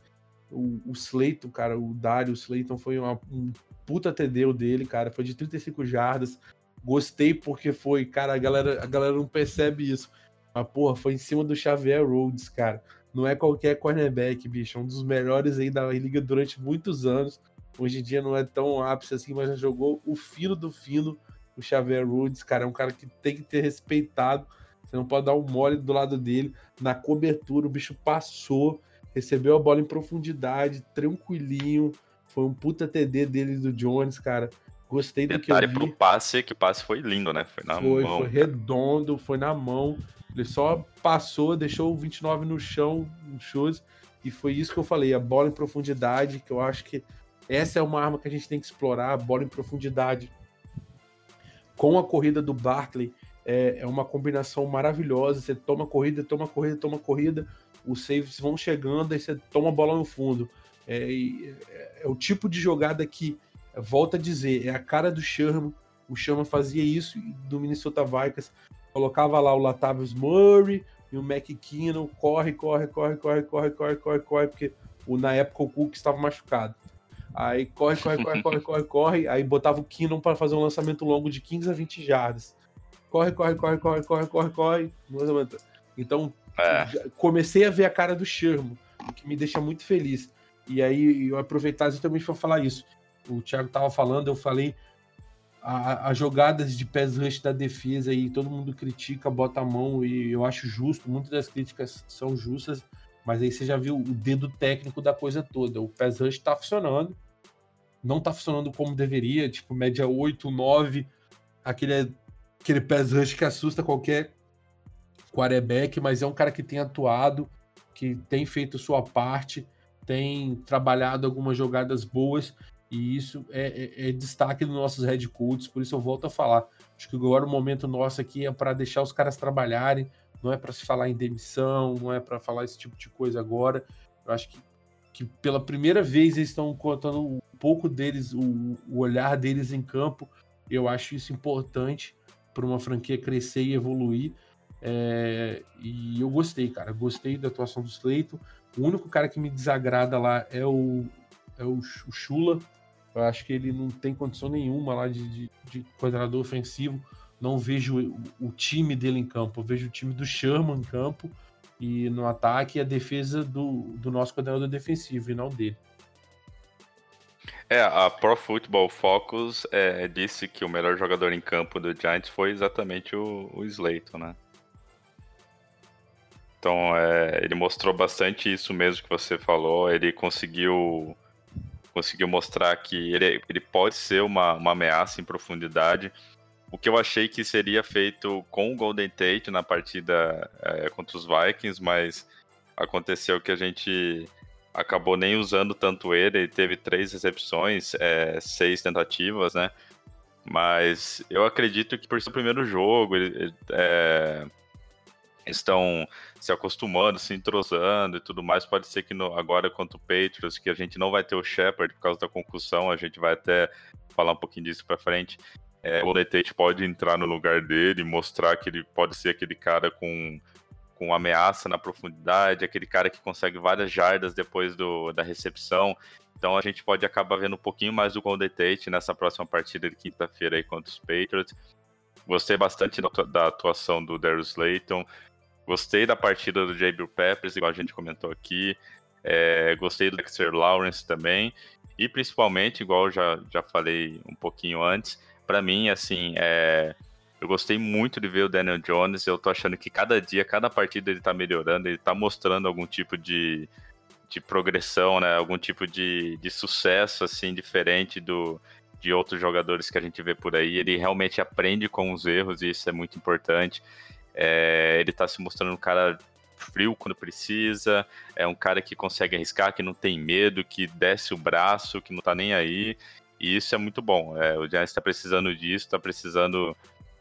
[SPEAKER 2] o, o Slayton, cara, o Dario Slayton foi uma, um puta TD dele, cara. Foi de 35 jardas. Gostei porque foi, cara, a galera, a galera não percebe isso. Mas, porra, foi em cima do Xavier Rhodes, cara. Não é qualquer cornerback, bicho. É um dos melhores aí da liga durante muitos anos. Hoje em dia não é tão ápice assim, mas já jogou o fino do fino, o Xavier Rhodes, cara. É um cara que tem que ter respeitado. Você não pode dar um mole do lado dele. Na cobertura, o bicho passou, recebeu a bola em profundidade, tranquilinho. Foi um puta TD dele do Jones, cara. Gostei do Detalhe que eu vi. pro
[SPEAKER 1] passe, que o passe foi lindo, né? Foi na
[SPEAKER 2] foi,
[SPEAKER 1] mão.
[SPEAKER 2] Foi redondo, foi na mão. Ele só passou, deixou o 29 no chão, no shows. E foi isso que eu falei, a bola em profundidade, que eu acho que essa é uma arma que a gente tem que explorar, a bola em profundidade. Com a corrida do Barkley, é, é uma combinação maravilhosa. Você toma corrida, toma corrida, toma corrida, os saves vão chegando, aí você toma a bola no fundo. É, é, é o tipo de jogada que, volta a dizer, é a cara do Sherman. O Sherman fazia isso do Minnesota Vikings, colocava lá o Latavius Murray e o McKinnon, corre, corre, corre, corre, corre, corre, corre, corre, porque o, na época o Cook estava machucado. Aí corre, corre, corre, corre, corre, corre. Aí botava o Kinnon para fazer um lançamento longo de 15 a 20 jardas. Corre, corre, corre, corre, corre, corre, corre. Então, é. comecei a ver a cara do Sherman, o que me deixa muito feliz. E aí eu aproveitar exatamente para falar isso. O Thiago tava falando, eu falei as jogadas de pés rush da defesa aí, todo mundo critica, bota a mão e eu acho justo, muitas das críticas são justas, mas aí você já viu o dedo técnico da coisa toda. O pass rush tá funcionando, não tá funcionando como deveria, tipo, média 8, 9, aquele, aquele pass rush que assusta qualquer quarterback, mas é um cara que tem atuado, que tem feito sua parte, tem trabalhado algumas jogadas boas, e isso é, é, é destaque dos nossos head coaches, por isso eu volto a falar. Acho que agora o momento nosso aqui é para deixar os caras trabalharem, não é para se falar em demissão, não é para falar esse tipo de coisa agora. Eu acho que que pela primeira vez eles estão contando um pouco deles, o, o olhar deles em campo. Eu acho isso importante para uma franquia crescer e evoluir. É, e eu gostei, cara. Gostei da atuação do Sleiton. O único cara que me desagrada lá é o, é o, o Chula. Eu acho que ele não tem condição nenhuma lá de, de, de coordenador ofensivo. Não vejo o, time dele em campo. Eu vejo o time do Sherman em campo e no ataque a defesa do, do nosso coordenador defensivo e não dele.
[SPEAKER 1] É, a Pro Football Focus é, disse que o melhor jogador em campo do Giants foi exatamente o, o Slayton, né? Então, é, ele mostrou bastante isso mesmo que você falou. Ele conseguiu conseguiu mostrar que ele, ele pode ser uma, uma ameaça em profundidade. O que eu achei que seria feito com o Golden Tate na partida é, contra os Vikings, mas aconteceu que a gente acabou nem usando tanto ele. Ele teve três recepções, é, seis tentativas, né? Mas eu acredito que por ser o primeiro jogo, ele, é, estão se acostumando, se entrosando e tudo mais. Pode ser que no, agora, quanto o Patriots, que a gente não vai ter o Shepard por causa da concussão, a gente vai até falar um pouquinho disso para frente. É, o Tate pode entrar no lugar dele, mostrar que ele pode ser aquele cara com, com ameaça na profundidade, aquele cara que consegue várias jardas depois do, da recepção. Então a gente pode acabar vendo um pouquinho mais do Golden Tate nessa próxima partida de quinta-feira aí contra os Patriots. Gostei bastante da atuação do Darius Slayton. Gostei da partida do J.B. Peppers, igual a gente comentou aqui. É, gostei do Dexter Lawrence também. E principalmente, igual já, já falei um pouquinho antes, para mim, assim, é, eu gostei muito de ver o Daniel Jones. Eu tô achando que cada dia, cada partida ele tá melhorando, ele tá mostrando algum tipo de, de progressão, né? Algum tipo de, de sucesso, assim, diferente do, de outros jogadores que a gente vê por aí. Ele realmente aprende com os erros e isso é muito importante. É, ele tá se mostrando um cara frio quando precisa, é um cara que consegue arriscar, que não tem medo, que desce o braço, que não tá nem aí. E isso é muito bom. É, o Giants está precisando disso, está precisando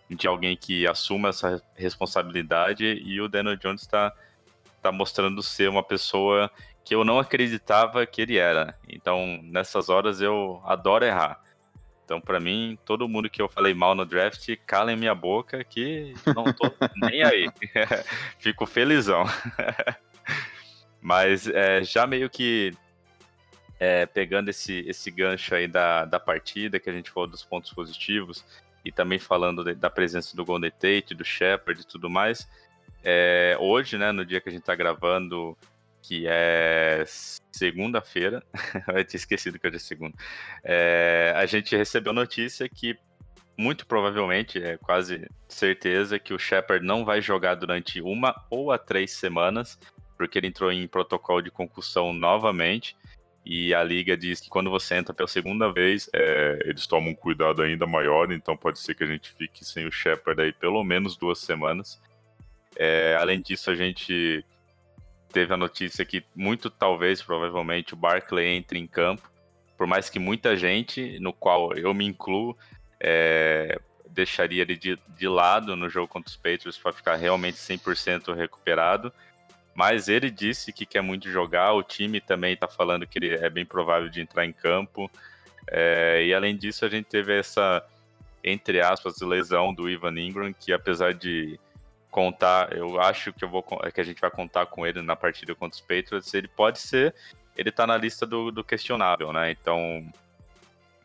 [SPEAKER 1] de alguém que assuma essa responsabilidade e o Daniel Jones está tá mostrando ser uma pessoa que eu não acreditava que ele era. Então, nessas horas eu adoro errar. Então, para mim, todo mundo que eu falei mal no draft, calem minha boca que não tô nem aí. Fico felizão. Mas é, já meio que é, pegando esse, esse gancho aí da, da partida, que a gente falou dos pontos positivos, e também falando de, da presença do Golden Tate, do Shepard e tudo mais, é, hoje, né, no dia que a gente tá gravando, que é segunda-feira, eu tinha esquecido que hoje é segunda, é, a gente recebeu notícia que muito provavelmente, é quase certeza, que o Shepard não vai jogar durante uma ou a três semanas, porque ele entrou em protocolo de concussão novamente. E a liga diz que quando você entra pela segunda vez, é, eles tomam um cuidado ainda maior, então pode ser que a gente fique sem o Shepard aí pelo menos duas semanas. É, além disso, a gente teve a notícia que muito talvez, provavelmente, o Barkley entre em campo, por mais que muita gente, no qual eu me incluo, é, deixaria ele de, de, lado no jogo contra os Patriots para ficar realmente 100% recuperado. Mas ele disse que quer muito jogar, o time também está falando que ele é bem provável de entrar em campo. É, e além disso, a gente teve essa, entre aspas, lesão do Ivan Ingram, que apesar de contar, eu acho que eu vou que a gente vai contar com ele na partida contra os Patriots, ele pode ser, ele tá na lista do, do questionável, né? Então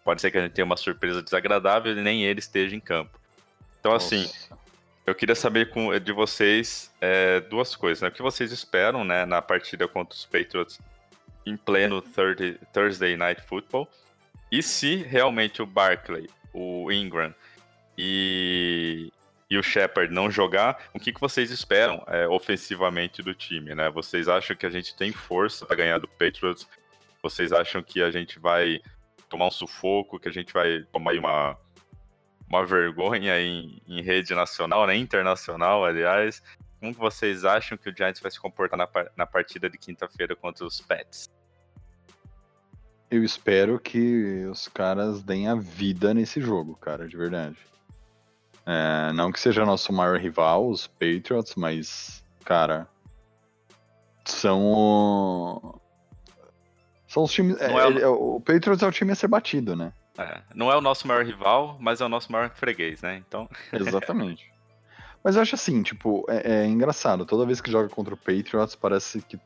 [SPEAKER 1] pode ser que a gente tenha uma surpresa desagradável e nem ele esteja em campo. Então assim, Nossa. assim, eu queria saber com, de vocês é, duas coisas, né? O que vocês esperam, né, na partida contra os Patriots em pleno Thursday Night Football? E se realmente o Barkley, o Ingram e e o Shepard não jogar, o que, que vocês esperam é, ofensivamente do time, né? Vocês acham que a gente tem força para ganhar do Patriots? Vocês acham que a gente vai tomar um sufoco, que a gente vai tomar uma, uma vergonha em, em rede nacional, né? internacional, aliás? Como vocês acham que o Giants vai se comportar na, na partida de quinta-feira contra os Pets?
[SPEAKER 3] Eu espero que os caras deem a vida nesse jogo, cara, de verdade. É, não que seja nosso maior rival, os Patriots, mas, cara, são. São os times. É, é o... o Patriots é o time a ser batido, né?
[SPEAKER 1] É, não é o nosso maior rival, mas é o nosso maior freguês, né? Então.
[SPEAKER 3] Exatamente. Mas eu acho assim, tipo, é, é, engraçado. Toda vez que joga contra o Patriots, parece que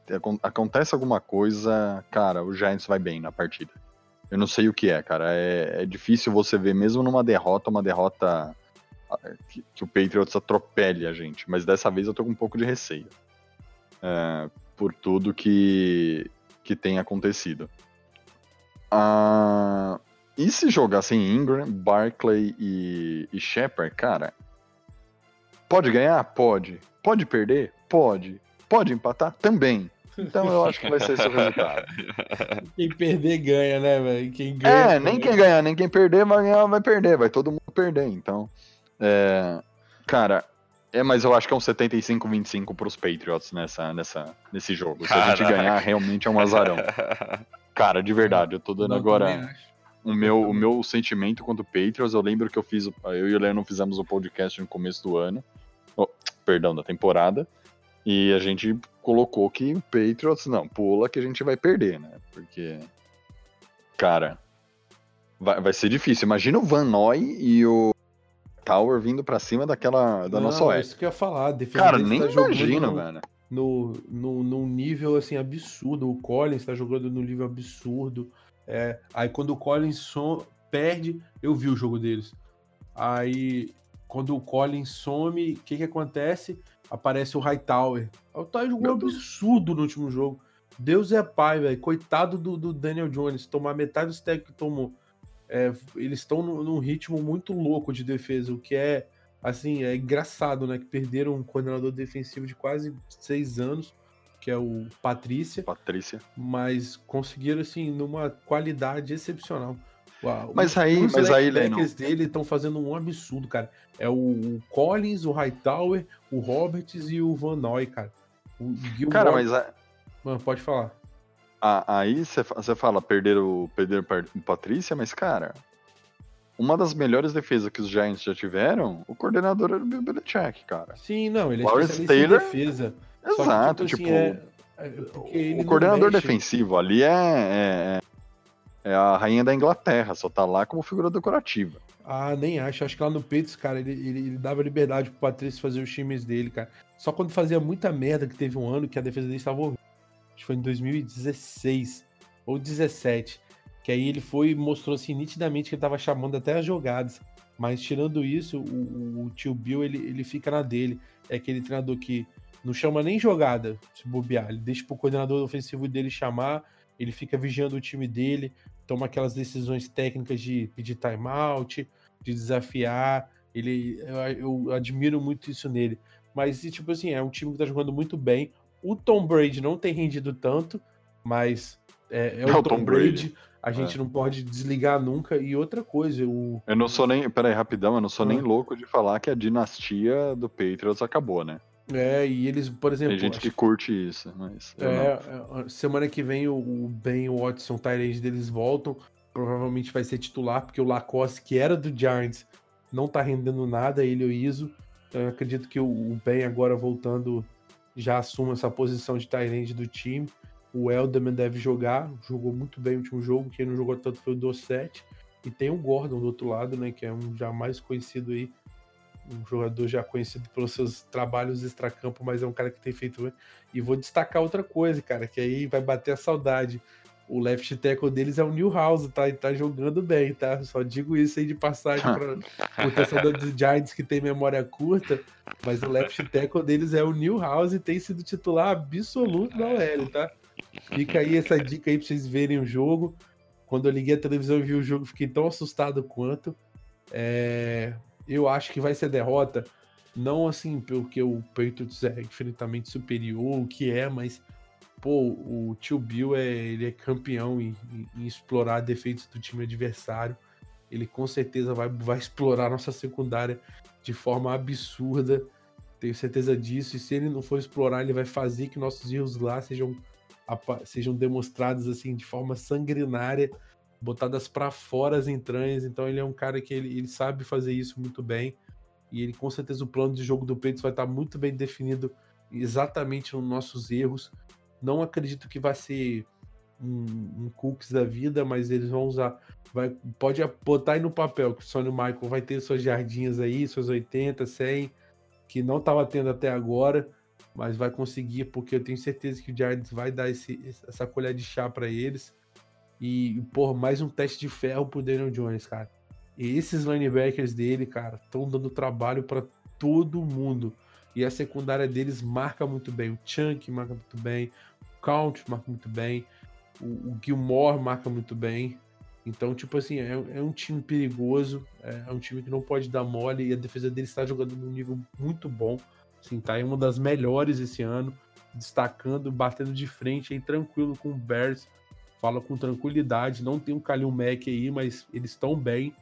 [SPEAKER 3] acontece alguma coisa, cara, o Giants vai bem na partida. Eu não sei o que é, cara. É, é difícil você ver, mesmo numa derrota, uma derrota que, que, o Patriots atropele a gente, mas dessa vez eu tô com um pouco de receio. É, por tudo que, que tem acontecido. Ah, e se jogar sem Ingram, Barclay e, e Shepard, cara, pode ganhar? Pode. Pode perder? Pode. Pode empatar? Também. Então eu acho que vai ser esse o resultado.
[SPEAKER 2] Quem perder ganha, né, velho? Quem ganha.
[SPEAKER 3] É, nem quem ganhar, nem quem perder vai ganhar, vai perder. Vai todo mundo perder. Então, é, cara, é, mas eu acho que é um 75-25 pros Patriots nessa, nessa, nesse jogo. Se a gente ganhar, realmente é um azarão. Cara, de verdade, eu tô dando agora. O meu, o meu sentimento quanto Patriots. Eu lembro que eu fiz, eu e o Leandro fizemos o podcast no começo do ano, oh, perdão, da temporada, e a gente colocou que o Patriots, não, pula que a gente vai perder, né? Porque, cara, vai, vai ser difícil. Imagina o Van Noy e o Tower vindo pra cima daquela, da
[SPEAKER 2] Não,
[SPEAKER 3] nossa oeste.
[SPEAKER 2] isso que eu ia falar.
[SPEAKER 3] Cara, nem
[SPEAKER 2] tá
[SPEAKER 3] imagino,
[SPEAKER 2] no-
[SPEAKER 3] velho.
[SPEAKER 2] no, no, num nível assim absurdo. O Collins tá jogando no nível absurdo. É, aí quando o Collins som- perde, eu vi o jogo deles. Aí quando o Collins some, o que que acontece? Aparece o Hightower. O Hightower jogou absurdo no último jogo. Deus é pai, velho. Coitado do, do Daniel Jones, tomar metade dos tech que tomou. É, eles estão num, num ritmo muito louco de defesa, o que é assim, é engraçado, né? Que perderam um coordenador defensivo de quase seis anos, que é o Patrícia,
[SPEAKER 3] Patrícia.
[SPEAKER 2] mas conseguiram, assim, numa qualidade excepcional. Uau,
[SPEAKER 3] Mas aí-
[SPEAKER 2] os
[SPEAKER 3] mas aí,
[SPEAKER 2] linebackers dele estão fazendo um absurdo, cara. É o, Collins, o Hightower, o Roberts e o Van Noy, cara. O Gilmore-
[SPEAKER 3] Cara, mas a-
[SPEAKER 2] Mano, pode falar.
[SPEAKER 3] a- aí você fala perder o, perder o Patrícia, mas, cara, uma das melhores defesas que os Giants já tiveram, o coordenador era o Bill Belichick, cara.
[SPEAKER 2] Sim, não, ele é
[SPEAKER 3] Lawrence Taylor-
[SPEAKER 2] defesa. Só que,
[SPEAKER 3] Exato,
[SPEAKER 2] assim,
[SPEAKER 3] tipo,
[SPEAKER 2] é- é
[SPEAKER 3] o coordenador
[SPEAKER 2] mexe-
[SPEAKER 3] defensivo ali é, é, é a rainha da Inglaterra, só tá lá como figura decorativa.
[SPEAKER 2] Ah, nem acho. Acho que lá no Peitos, cara, ele, ele, ele dava liberdade pro Patrício fazer os times dele, cara. Só quando fazia muita merda, que teve um ano que a defesa dele estava horrível. Acho que foi em 2016 ou 17. Que aí ele foi e mostrou assim nitidamente que ele tava chamando até as jogadas. Mas tirando isso, o, o tio Bill, ele, ele fica na dele. É aquele treinador que não chama nem jogada, se bobear. Ele deixa pro coordenador ofensivo dele chamar, ele fica vigiando o time dele, toma aquelas decisões técnicas de pedir timeout, de desafiar. Ele, eu, eu admiro muito isso nele. Mas, tipo assim, é um time que tá jogando muito bem. O Tom Brady não tem rendido tanto, mas é, é o, Tom, Brady. A gente
[SPEAKER 3] É.
[SPEAKER 2] não pode desligar nunca. E outra coisa, o,
[SPEAKER 3] Eu não sou nem. Peraí, rapidão, eu não sou
[SPEAKER 2] Ah.
[SPEAKER 3] nem louco de falar que a dinastia do Patriots acabou, né?
[SPEAKER 2] É, e eles, por exemplo,
[SPEAKER 3] Tem gente
[SPEAKER 2] acho
[SPEAKER 3] que curte isso, mas.
[SPEAKER 2] É, é, semana que vem o, o Ben e o Watson, Tyrande deles voltam. Provavelmente vai ser titular, porque o Lacoste, que era do Giants, não tá rendendo nada, ele e o Iso. Eu acredito que o, o Ben agora voltando já assuma essa posição de Tyrande do time. O Elderman deve jogar, jogou muito bem o último jogo, quem não jogou tanto foi o Dossett. E tem o Gordon do outro lado, né, que é um já mais conhecido aí, um jogador já conhecido pelos seus trabalhos extracampo, mas é um cara que tem feito e vou destacar outra coisa, cara, que aí vai bater a saudade. O left tackle deles é o Newhouse, tá? E tá jogando bem, tá? Só digo isso aí de passagem para o torcedor dos Giants que tem memória curta, mas o left tackle deles é o Newhouse e tem sido titular absoluto da OL, tá? Fica aí essa dica aí pra vocês verem o jogo. Quando eu liguei a televisão e vi o jogo, fiquei tão assustado quanto. É, Eu acho que vai ser derrota, não assim porque o Patriots é infinitamente superior, o que é, mas pô, o tio Bill é, ele é campeão em, em- em explorar defeitos do time adversário. Ele com certeza vai, vai explorar nossa secundária de forma absurda. Tenho certeza disso. E se ele não for explorar, ele vai fazer que nossos erros lá sejam, sejam demonstrados assim de forma sanguinária, botadas para fora as entranhas. Então ele é um cara que ele, ele sabe fazer isso muito bem. E ele com certeza o plano de jogo do Peitos vai estar muito bem definido exatamente nos nossos erros. Não acredito que vai ser um, um cookies da vida, mas eles vão usar. Vai, pode botar aí no papel que o Sônia Michael vai ter suas jardinhas aí, suas 80, 100, que não estava tendo até agora, mas vai conseguir, porque eu tenho certeza que o Giants vai dar esse, essa colher de chá para eles. E, por mais um teste de ferro pro Daniel Jones, cara. E esses linebackers dele, cara, estão dando trabalho para todo mundo. E a secundária deles marca muito bem. O Chunk marca muito bem. O Count marca muito bem. o, o Gilmore marca muito bem. Então, tipo assim, é, é um time perigoso, é, é, um time que não pode dar mole e a defesa dele está jogando num nível muito bom. Assim, tá em uma das melhores esse ano, destacando, batendo de frente aí tranquilo com o Bears. Fala com tranquilidade, não tem um Kalil Mack aí, mas eles estão bem.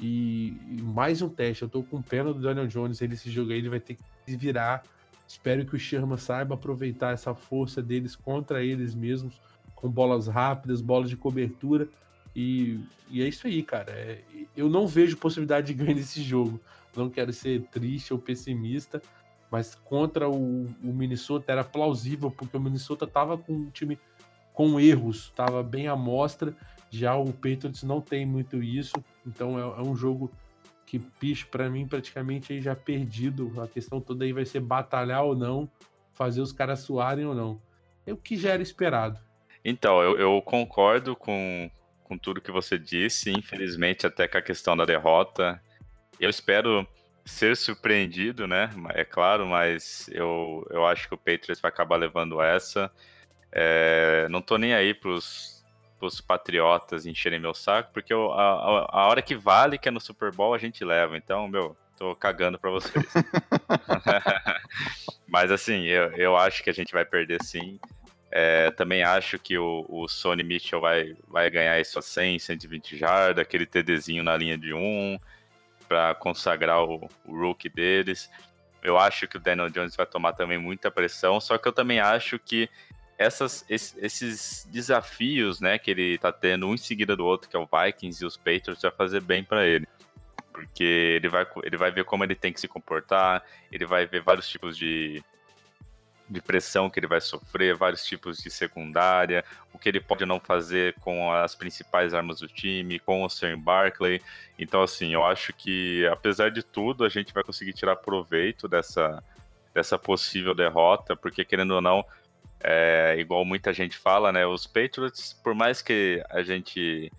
[SPEAKER 2] E, e, mais um teste, eu tô com pena do Daniel Jones, ele esse jogo aí ele vai ter que se virar. Espero que o Sherman saiba aproveitar essa força deles contra eles mesmos, com bolas rápidas, bolas de cobertura e, e, é isso aí, cara. É, eu não vejo possibilidade de ganhar nesse jogo. Não quero ser triste ou pessimista, mas contra o, o Minnesota era plausível, porque o Minnesota tava com um time com erros, tava bem à mostra. Já o Patriots não tem muito isso, então é, é um jogo que, bicho, para mim, praticamente aí já perdido. A questão toda aí vai ser batalhar ou não, fazer os caras suarem ou não. É o que já era esperado.
[SPEAKER 1] Então, eu, eu concordo com, com tudo que você disse, infelizmente até com a questão da derrota. Eu espero ser surpreendido, né? É claro, mas eu, eu acho que o Patriots vai acabar levando essa. É, não tô nem aí pros, pros patriotas encherem meu saco, porque eu, a, a hora que vale, que é no Super Bowl, a gente leva. Então, meu, tô cagando pra vocês. mas assim, eu, eu acho que a gente vai perder sim. É, também acho que o, o Sony Mitchell vai, vai ganhar isso a 100, 120 jardas, aquele TDzinho na linha de 1 para consagrar o, o rookie deles. Eu acho que o Daniel Jones vai tomar também muita pressão, só que eu também acho que essas, esses desafios né, que ele está tendo um em seguida do outro, que é o Vikings e os Patriots, vai fazer bem para ele. Porque ele vai, ele vai ver como ele tem que se comportar, ele vai ver vários tipos de, de pressão que ele vai sofrer, vários tipos de secundária, o que ele pode não fazer com as principais armas do time, com o Sam Barkley. Então, assim, eu acho que, apesar de tudo, a gente vai conseguir tirar proveito dessa, dessa possível derrota, porque, querendo ou não, é, igual muita gente fala, né, os Patriots, por mais que a gente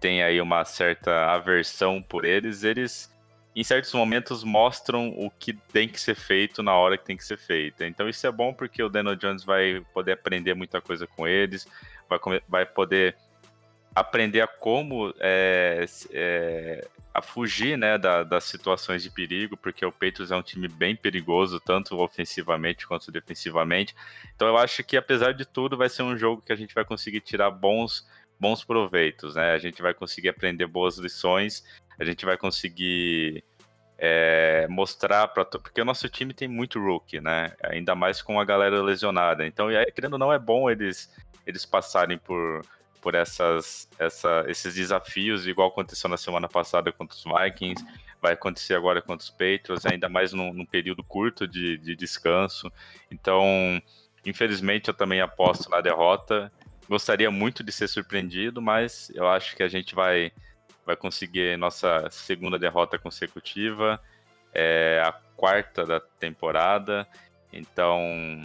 [SPEAKER 1] tenha aí uma certa aversão por eles, eles em certos momentos mostram o que tem que ser feito na hora que tem que ser feito. Então isso é bom porque o Daniel Jones vai poder aprender muita coisa com eles, vai, vai poder aprender a como é, é, a fugir né, da, das situações de perigo, porque o Patriots é um time bem perigoso, tanto ofensivamente quanto defensivamente. Então eu acho que apesar de tudo vai ser um jogo que a gente vai conseguir tirar bons bons proveitos, né? A gente vai conseguir aprender boas lições a gente vai conseguir é, mostrar para porque o nosso time tem muito rookie, né? Ainda mais com a galera lesionada. Então, querendo ou não, é bom eles eles passarem por por essas, essa, esses desafios, igual aconteceu na semana passada contra os Vikings, vai acontecer agora contra os Patriots, ainda mais num, num período curto de, de descanso. Então, infelizmente, eu também aposto na derrota. Gostaria muito de ser surpreendido, mas eu acho que a gente vai vai conseguir nossa segunda derrota consecutiva, é a quarta da temporada. Então,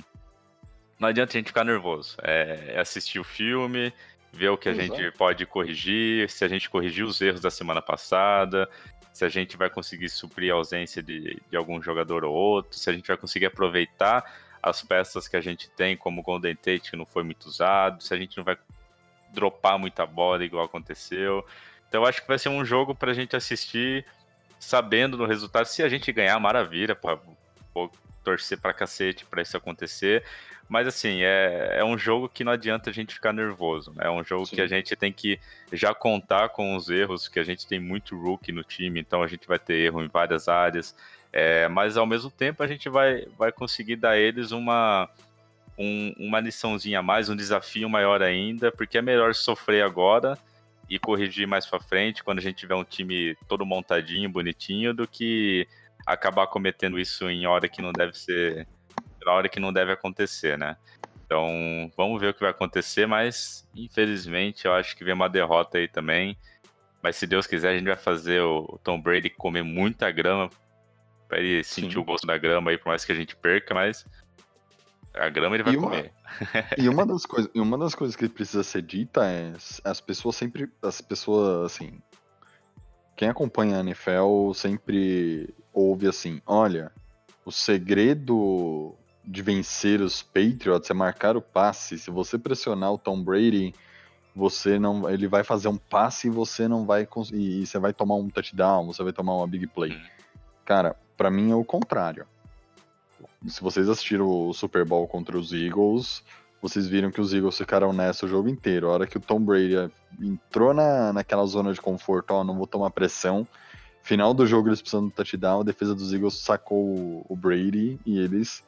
[SPEAKER 1] não adianta a gente ficar nervoso. É, assistir o filme, ver o que a Exato. gente pode corrigir, se a gente corrigiu os erros da semana passada, se a gente vai conseguir suprir a ausência de, de algum jogador ou outro, se a gente vai conseguir aproveitar as peças que a gente tem, como o Golden Tate, que não foi muito usado, se a gente não vai dropar muita bola igual aconteceu. Então eu acho que vai ser um jogo pra gente assistir sabendo do resultado. Se a gente ganhar, maravilha, pô, vou torcer pra cacete pra isso acontecer. Mas assim, é, é um jogo que não adianta a gente ficar nervoso. Né? É um jogo Sim. que a gente tem que já contar com os erros, que a gente tem muito rookie no time, então a gente vai ter erro em várias áreas. É, mas ao mesmo tempo a gente vai, vai conseguir dar a eles uma, um, uma liçãozinha a mais, um desafio maior ainda, porque é melhor sofrer agora e corrigir mais para frente quando a gente tiver um time todo montadinho, bonitinho, do que acabar cometendo isso em hora que não deve ser, na hora que não deve acontecer, né? Então, vamos ver o que vai acontecer, mas infelizmente eu acho que vem uma derrota aí também. Mas se Deus quiser, a gente vai fazer o Tom Brady comer muita grama para ele sentir Sim. o gosto da grama aí, por mais que a gente perca, mas a grama ele vai
[SPEAKER 3] e
[SPEAKER 1] uma, comer.
[SPEAKER 3] e uma das coisas, uma das coisas que precisa ser dita é as pessoas sempre, as pessoas assim, quem acompanha a NFL sempre ouve assim, olha, o segredo de vencer os Patriots é marcar o passe. Se você pressionar o Tom Brady você não, ele vai fazer um passe e você não vai e você vai tomar um touchdown, você vai tomar uma big play.
[SPEAKER 1] Hum.
[SPEAKER 3] Cara, pra mim é o contrário. Se vocês assistiram o Super Bowl contra os Eagles, vocês viram que os Eagles ficaram nessa o jogo inteiro. A hora que o Tom Brady entrou na, naquela zona de conforto, ó, não vou tomar pressão. Final do jogo eles precisando do touchdown, a defesa dos Eagles sacou o Brady e eles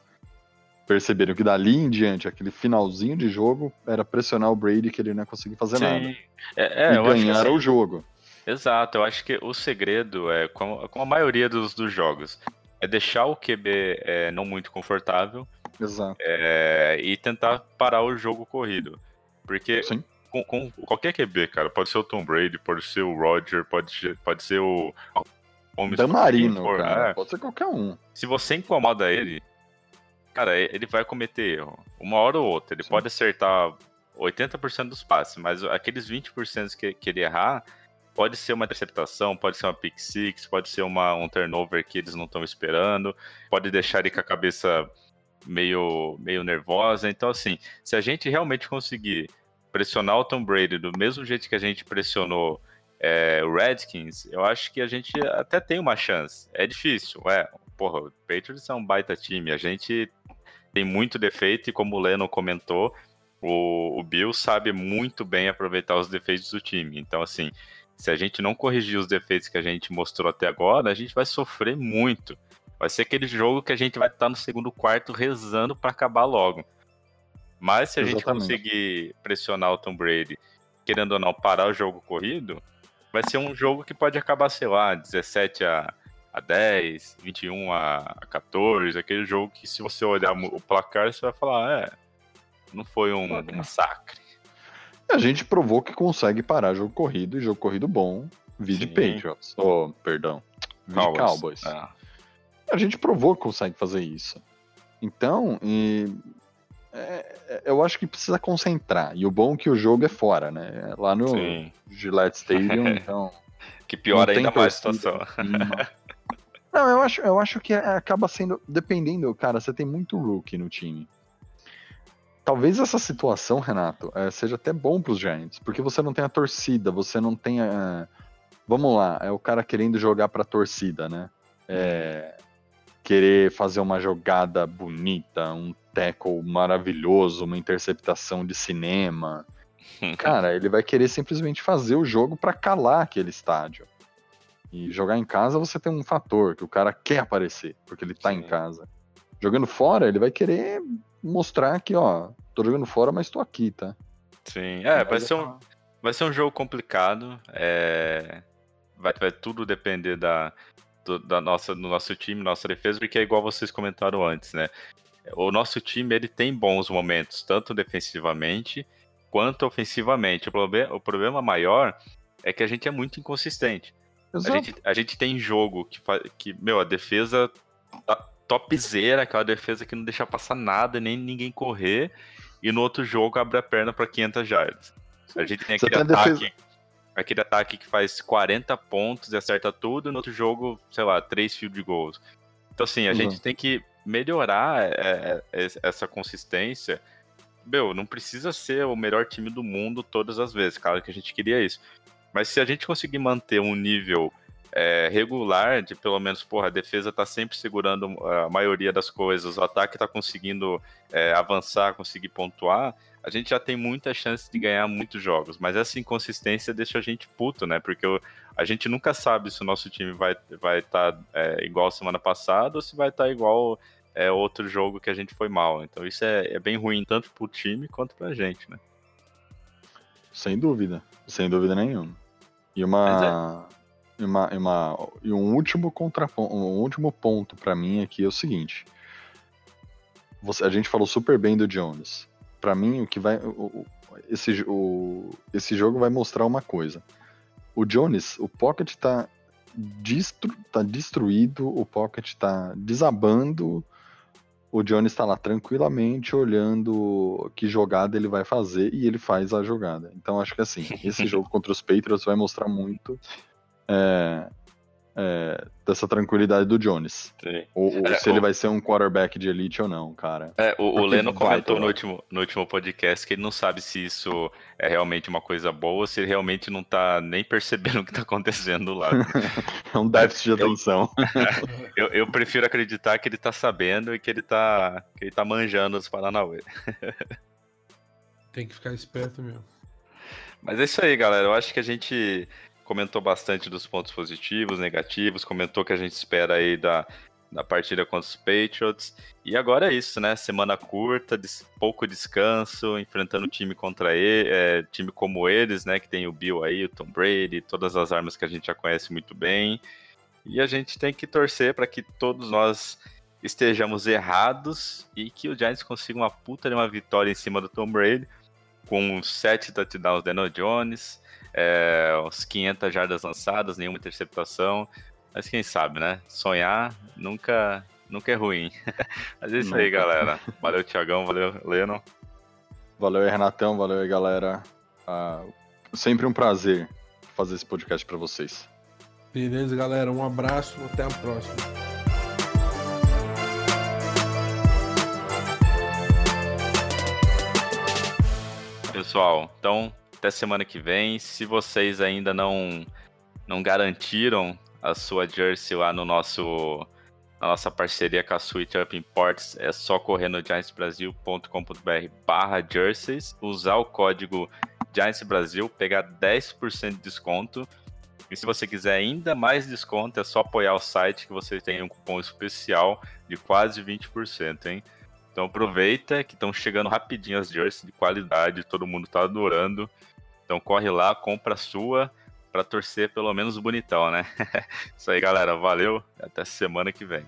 [SPEAKER 3] perceberam que dali em diante, aquele finalzinho de jogo, era pressionar o Brady que ele não ia conseguir fazer
[SPEAKER 1] Sim.
[SPEAKER 3] nada.
[SPEAKER 1] É, é,
[SPEAKER 3] e ganharam
[SPEAKER 1] assim-
[SPEAKER 3] o jogo.
[SPEAKER 1] Exato, eu acho que o segredo é, como, como a maioria dos, dos jogos, é deixar o QB é, não muito confortável
[SPEAKER 3] Exato.
[SPEAKER 1] é, e tentar parar o jogo corrido. Porque
[SPEAKER 3] Sim.
[SPEAKER 1] com, com qualquer QB, cara, pode ser o Tom Brady, pode ser o Roger, pode, ser- pode ser o. Holmes,
[SPEAKER 3] Dan Marino,
[SPEAKER 1] for,
[SPEAKER 3] cara.
[SPEAKER 1] é.
[SPEAKER 3] Pode ser qualquer um.
[SPEAKER 1] Se você incomoda ele, cara, ele vai cometer erro. Uma hora ou outra. Ele
[SPEAKER 3] Sim.
[SPEAKER 1] pode acertar 80% dos passes, mas aqueles 20% que, que ele errar, pode ser uma interceptação, pode ser uma pick six, pode ser uma, um turnover que eles não estão esperando, pode deixar ele com a cabeça meio, meio nervosa. Então, assim, se a gente realmente conseguir pressionar o Tom Brady do mesmo jeito que a gente pressionou é, o Redskins, eu acho que a gente até tem uma chance. É difícil, é. Porra, o Patriots é um baita time. A gente tem muito defeito e como o Leno comentou, o, o Bill sabe muito bem aproveitar os defeitos do time. Então, assim, se a gente não corrigir os defeitos que a gente mostrou até agora, a gente vai sofrer muito. Vai ser aquele jogo que a gente vai estar no segundo quarto rezando para acabar logo. Mas se a gente
[SPEAKER 3] Exatamente.
[SPEAKER 1] conseguir pressionar o Tom Brady, querendo ou não parar o jogo corrido, vai ser um jogo que pode acabar, sei lá, 17 a, a 10, 21 a, a 14, aquele jogo que se você olhar o placar, você vai falar, é, não foi um, massacre.
[SPEAKER 3] A gente provou que consegue parar jogo corrido e jogo corrido bom. Vide
[SPEAKER 1] Sim.
[SPEAKER 3] Patriots. Oh, perdão. Vide Cowboys.
[SPEAKER 1] Ah,
[SPEAKER 3] A gente provou que consegue fazer isso. Então, e- é- é- eu acho que precisa concentrar. E o bom é que o jogo é fora, né? É Lá no
[SPEAKER 1] sim.
[SPEAKER 3] Gillette Stadium, então.
[SPEAKER 1] Que piora ainda mais a situação.
[SPEAKER 3] Não, eu acho, eu acho que é- acaba sendo. Dependendo, cara, você tem muito rookie no time. Talvez essa situação, Renato, eh, seja até bom pros Giants, porque você não tem a torcida, você não tem a. Vamos lá, é o cara querendo jogar pra torcida, né? É, querer fazer uma jogada bonita, um tackle maravilhoso, uma interceptação de cinema. Cara, ele vai querer simplesmente fazer o jogo pra calar aquele estádio. E jogar em casa você tem um fator que o cara quer aparecer, porque ele tá em
[SPEAKER 1] Sim.
[SPEAKER 3] casa. Jogando fora, ele vai querer mostrar que, ó, tô jogando fora, mas tô aqui, tá?
[SPEAKER 1] Sim, é, vai ser um, vai ser um jogo complicado. é, vai, vai tudo depender da, do, da nossa, do nosso time, nossa defesa, porque é igual vocês comentaram antes, né? O nosso time ele tem bons momentos, tanto defensivamente quanto ofensivamente. O, proble o problema maior é que a gente é muito inconsistente. A gente, a gente tem jogo que, que meu, a defesa tá topzera, aquela defesa que não deixa passar nada, nem ninguém correr, e no outro jogo abre a perna para 500 yards. A gente tem aquele
[SPEAKER 3] tem
[SPEAKER 1] ataque,
[SPEAKER 3] defesa-
[SPEAKER 1] aquele ataque que faz 40 pontos e acerta tudo, e no outro jogo, sei lá, 3 field goals. Então, assim, a
[SPEAKER 3] Uhum.
[SPEAKER 1] gente tem que melhorar é, é, essa consistência. Meu, não precisa ser o melhor time do mundo todas as vezes, claro que a gente queria isso. Mas se a gente conseguir manter um nível é, regular, de pelo menos, porra, a defesa tá sempre segurando a maioria das coisas, o ataque tá conseguindo é, avançar, conseguir pontuar, a gente já tem muita chance de ganhar muitos jogos. Mas essa inconsistência deixa a gente puto, né? Porque o- a gente nunca sabe se o nosso time vai estar vai tá, é, igual semana passada ou se vai estar igual é, outro jogo que a gente foi mal. Então isso é, é bem ruim tanto pro time quanto pra gente, né?
[SPEAKER 3] Sem dúvida. Sem dúvida nenhuma. E
[SPEAKER 1] é.
[SPEAKER 3] uma. E, uma, e, uma, e um último contraponto, um último ponto pra mim aqui é o seguinte. Você, a gente falou super bem do Jones. Pra mim, o que vai. o- o- esse, o, esse jogo vai mostrar uma coisa. O Jones, o Pocket tá, destru, tá destruído, o Pocket tá desabando. O Jones tá lá tranquilamente olhando que jogada ele vai fazer e ele faz a jogada. Então acho que assim, esse jogo contra os Patriots vai mostrar muito é, é, dessa tranquilidade do Jones.
[SPEAKER 1] Sim.
[SPEAKER 3] Ou, ou
[SPEAKER 1] É,
[SPEAKER 3] se
[SPEAKER 1] o-
[SPEAKER 3] ele vai ser um quarterback de elite ou não, cara.
[SPEAKER 1] É, o, o Leno comentou no último, no último podcast que ele não sabe se isso é realmente uma coisa boa ou se ele realmente não tá nem percebendo o que tá acontecendo lá.
[SPEAKER 3] É um déficit de
[SPEAKER 1] Eu-
[SPEAKER 3] atenção.
[SPEAKER 1] Eu, eu prefiro acreditar que ele tá sabendo e que ele tá, que ele tá manjando os Paranauê.
[SPEAKER 2] Tem que ficar esperto mesmo.
[SPEAKER 1] Mas é isso aí, galera. Eu acho que a gente comentou bastante dos pontos positivos, negativos, comentou que a gente espera aí da, da partida contra os Patriots. E agora é isso, né? Semana curta, des- pouco descanso, enfrentando time contra ele, é, time como eles, né? Que tem o Bill aí, o Tom Brady, todas as armas que a gente já conhece muito bem. E a gente tem que torcer para que todos nós estejamos errados e que o Giants consiga uma puta de uma vitória em cima do Tom Brady com sete touchdowns do Daniel Jones, é, uns 500 jardas lançadas, nenhuma interceptação. Mas quem sabe, né? Sonhar nunca, nunca é ruim. Mas é isso aí, galera. Valeu, Tiagão. Valeu, Leno.
[SPEAKER 3] Valeu aí, Renatão. Valeu aí, galera. Ah, sempre um prazer fazer esse podcast pra vocês.
[SPEAKER 2] Beleza, galera. Um abraço. Até a próxima.
[SPEAKER 1] Pessoal, então até semana que vem. Se vocês ainda não não garantiram a sua jersey lá no nosso na nossa parceria com a Switch Up Imports, é só correr no giantsbrasil.com.br barra jerseys, usar o código Giants Brasil, pegar 10% de desconto. E se você quiser ainda mais desconto, é só apoiar o site que você tem um cupom especial de quase 20%, hein? Então aproveita que estão chegando rapidinho as jerseys de qualidade, todo mundo tá adorando. Então corre lá, compra a sua para torcer pelo menos bonitão, né? Isso aí, galera. Valeu. Até semana que vem.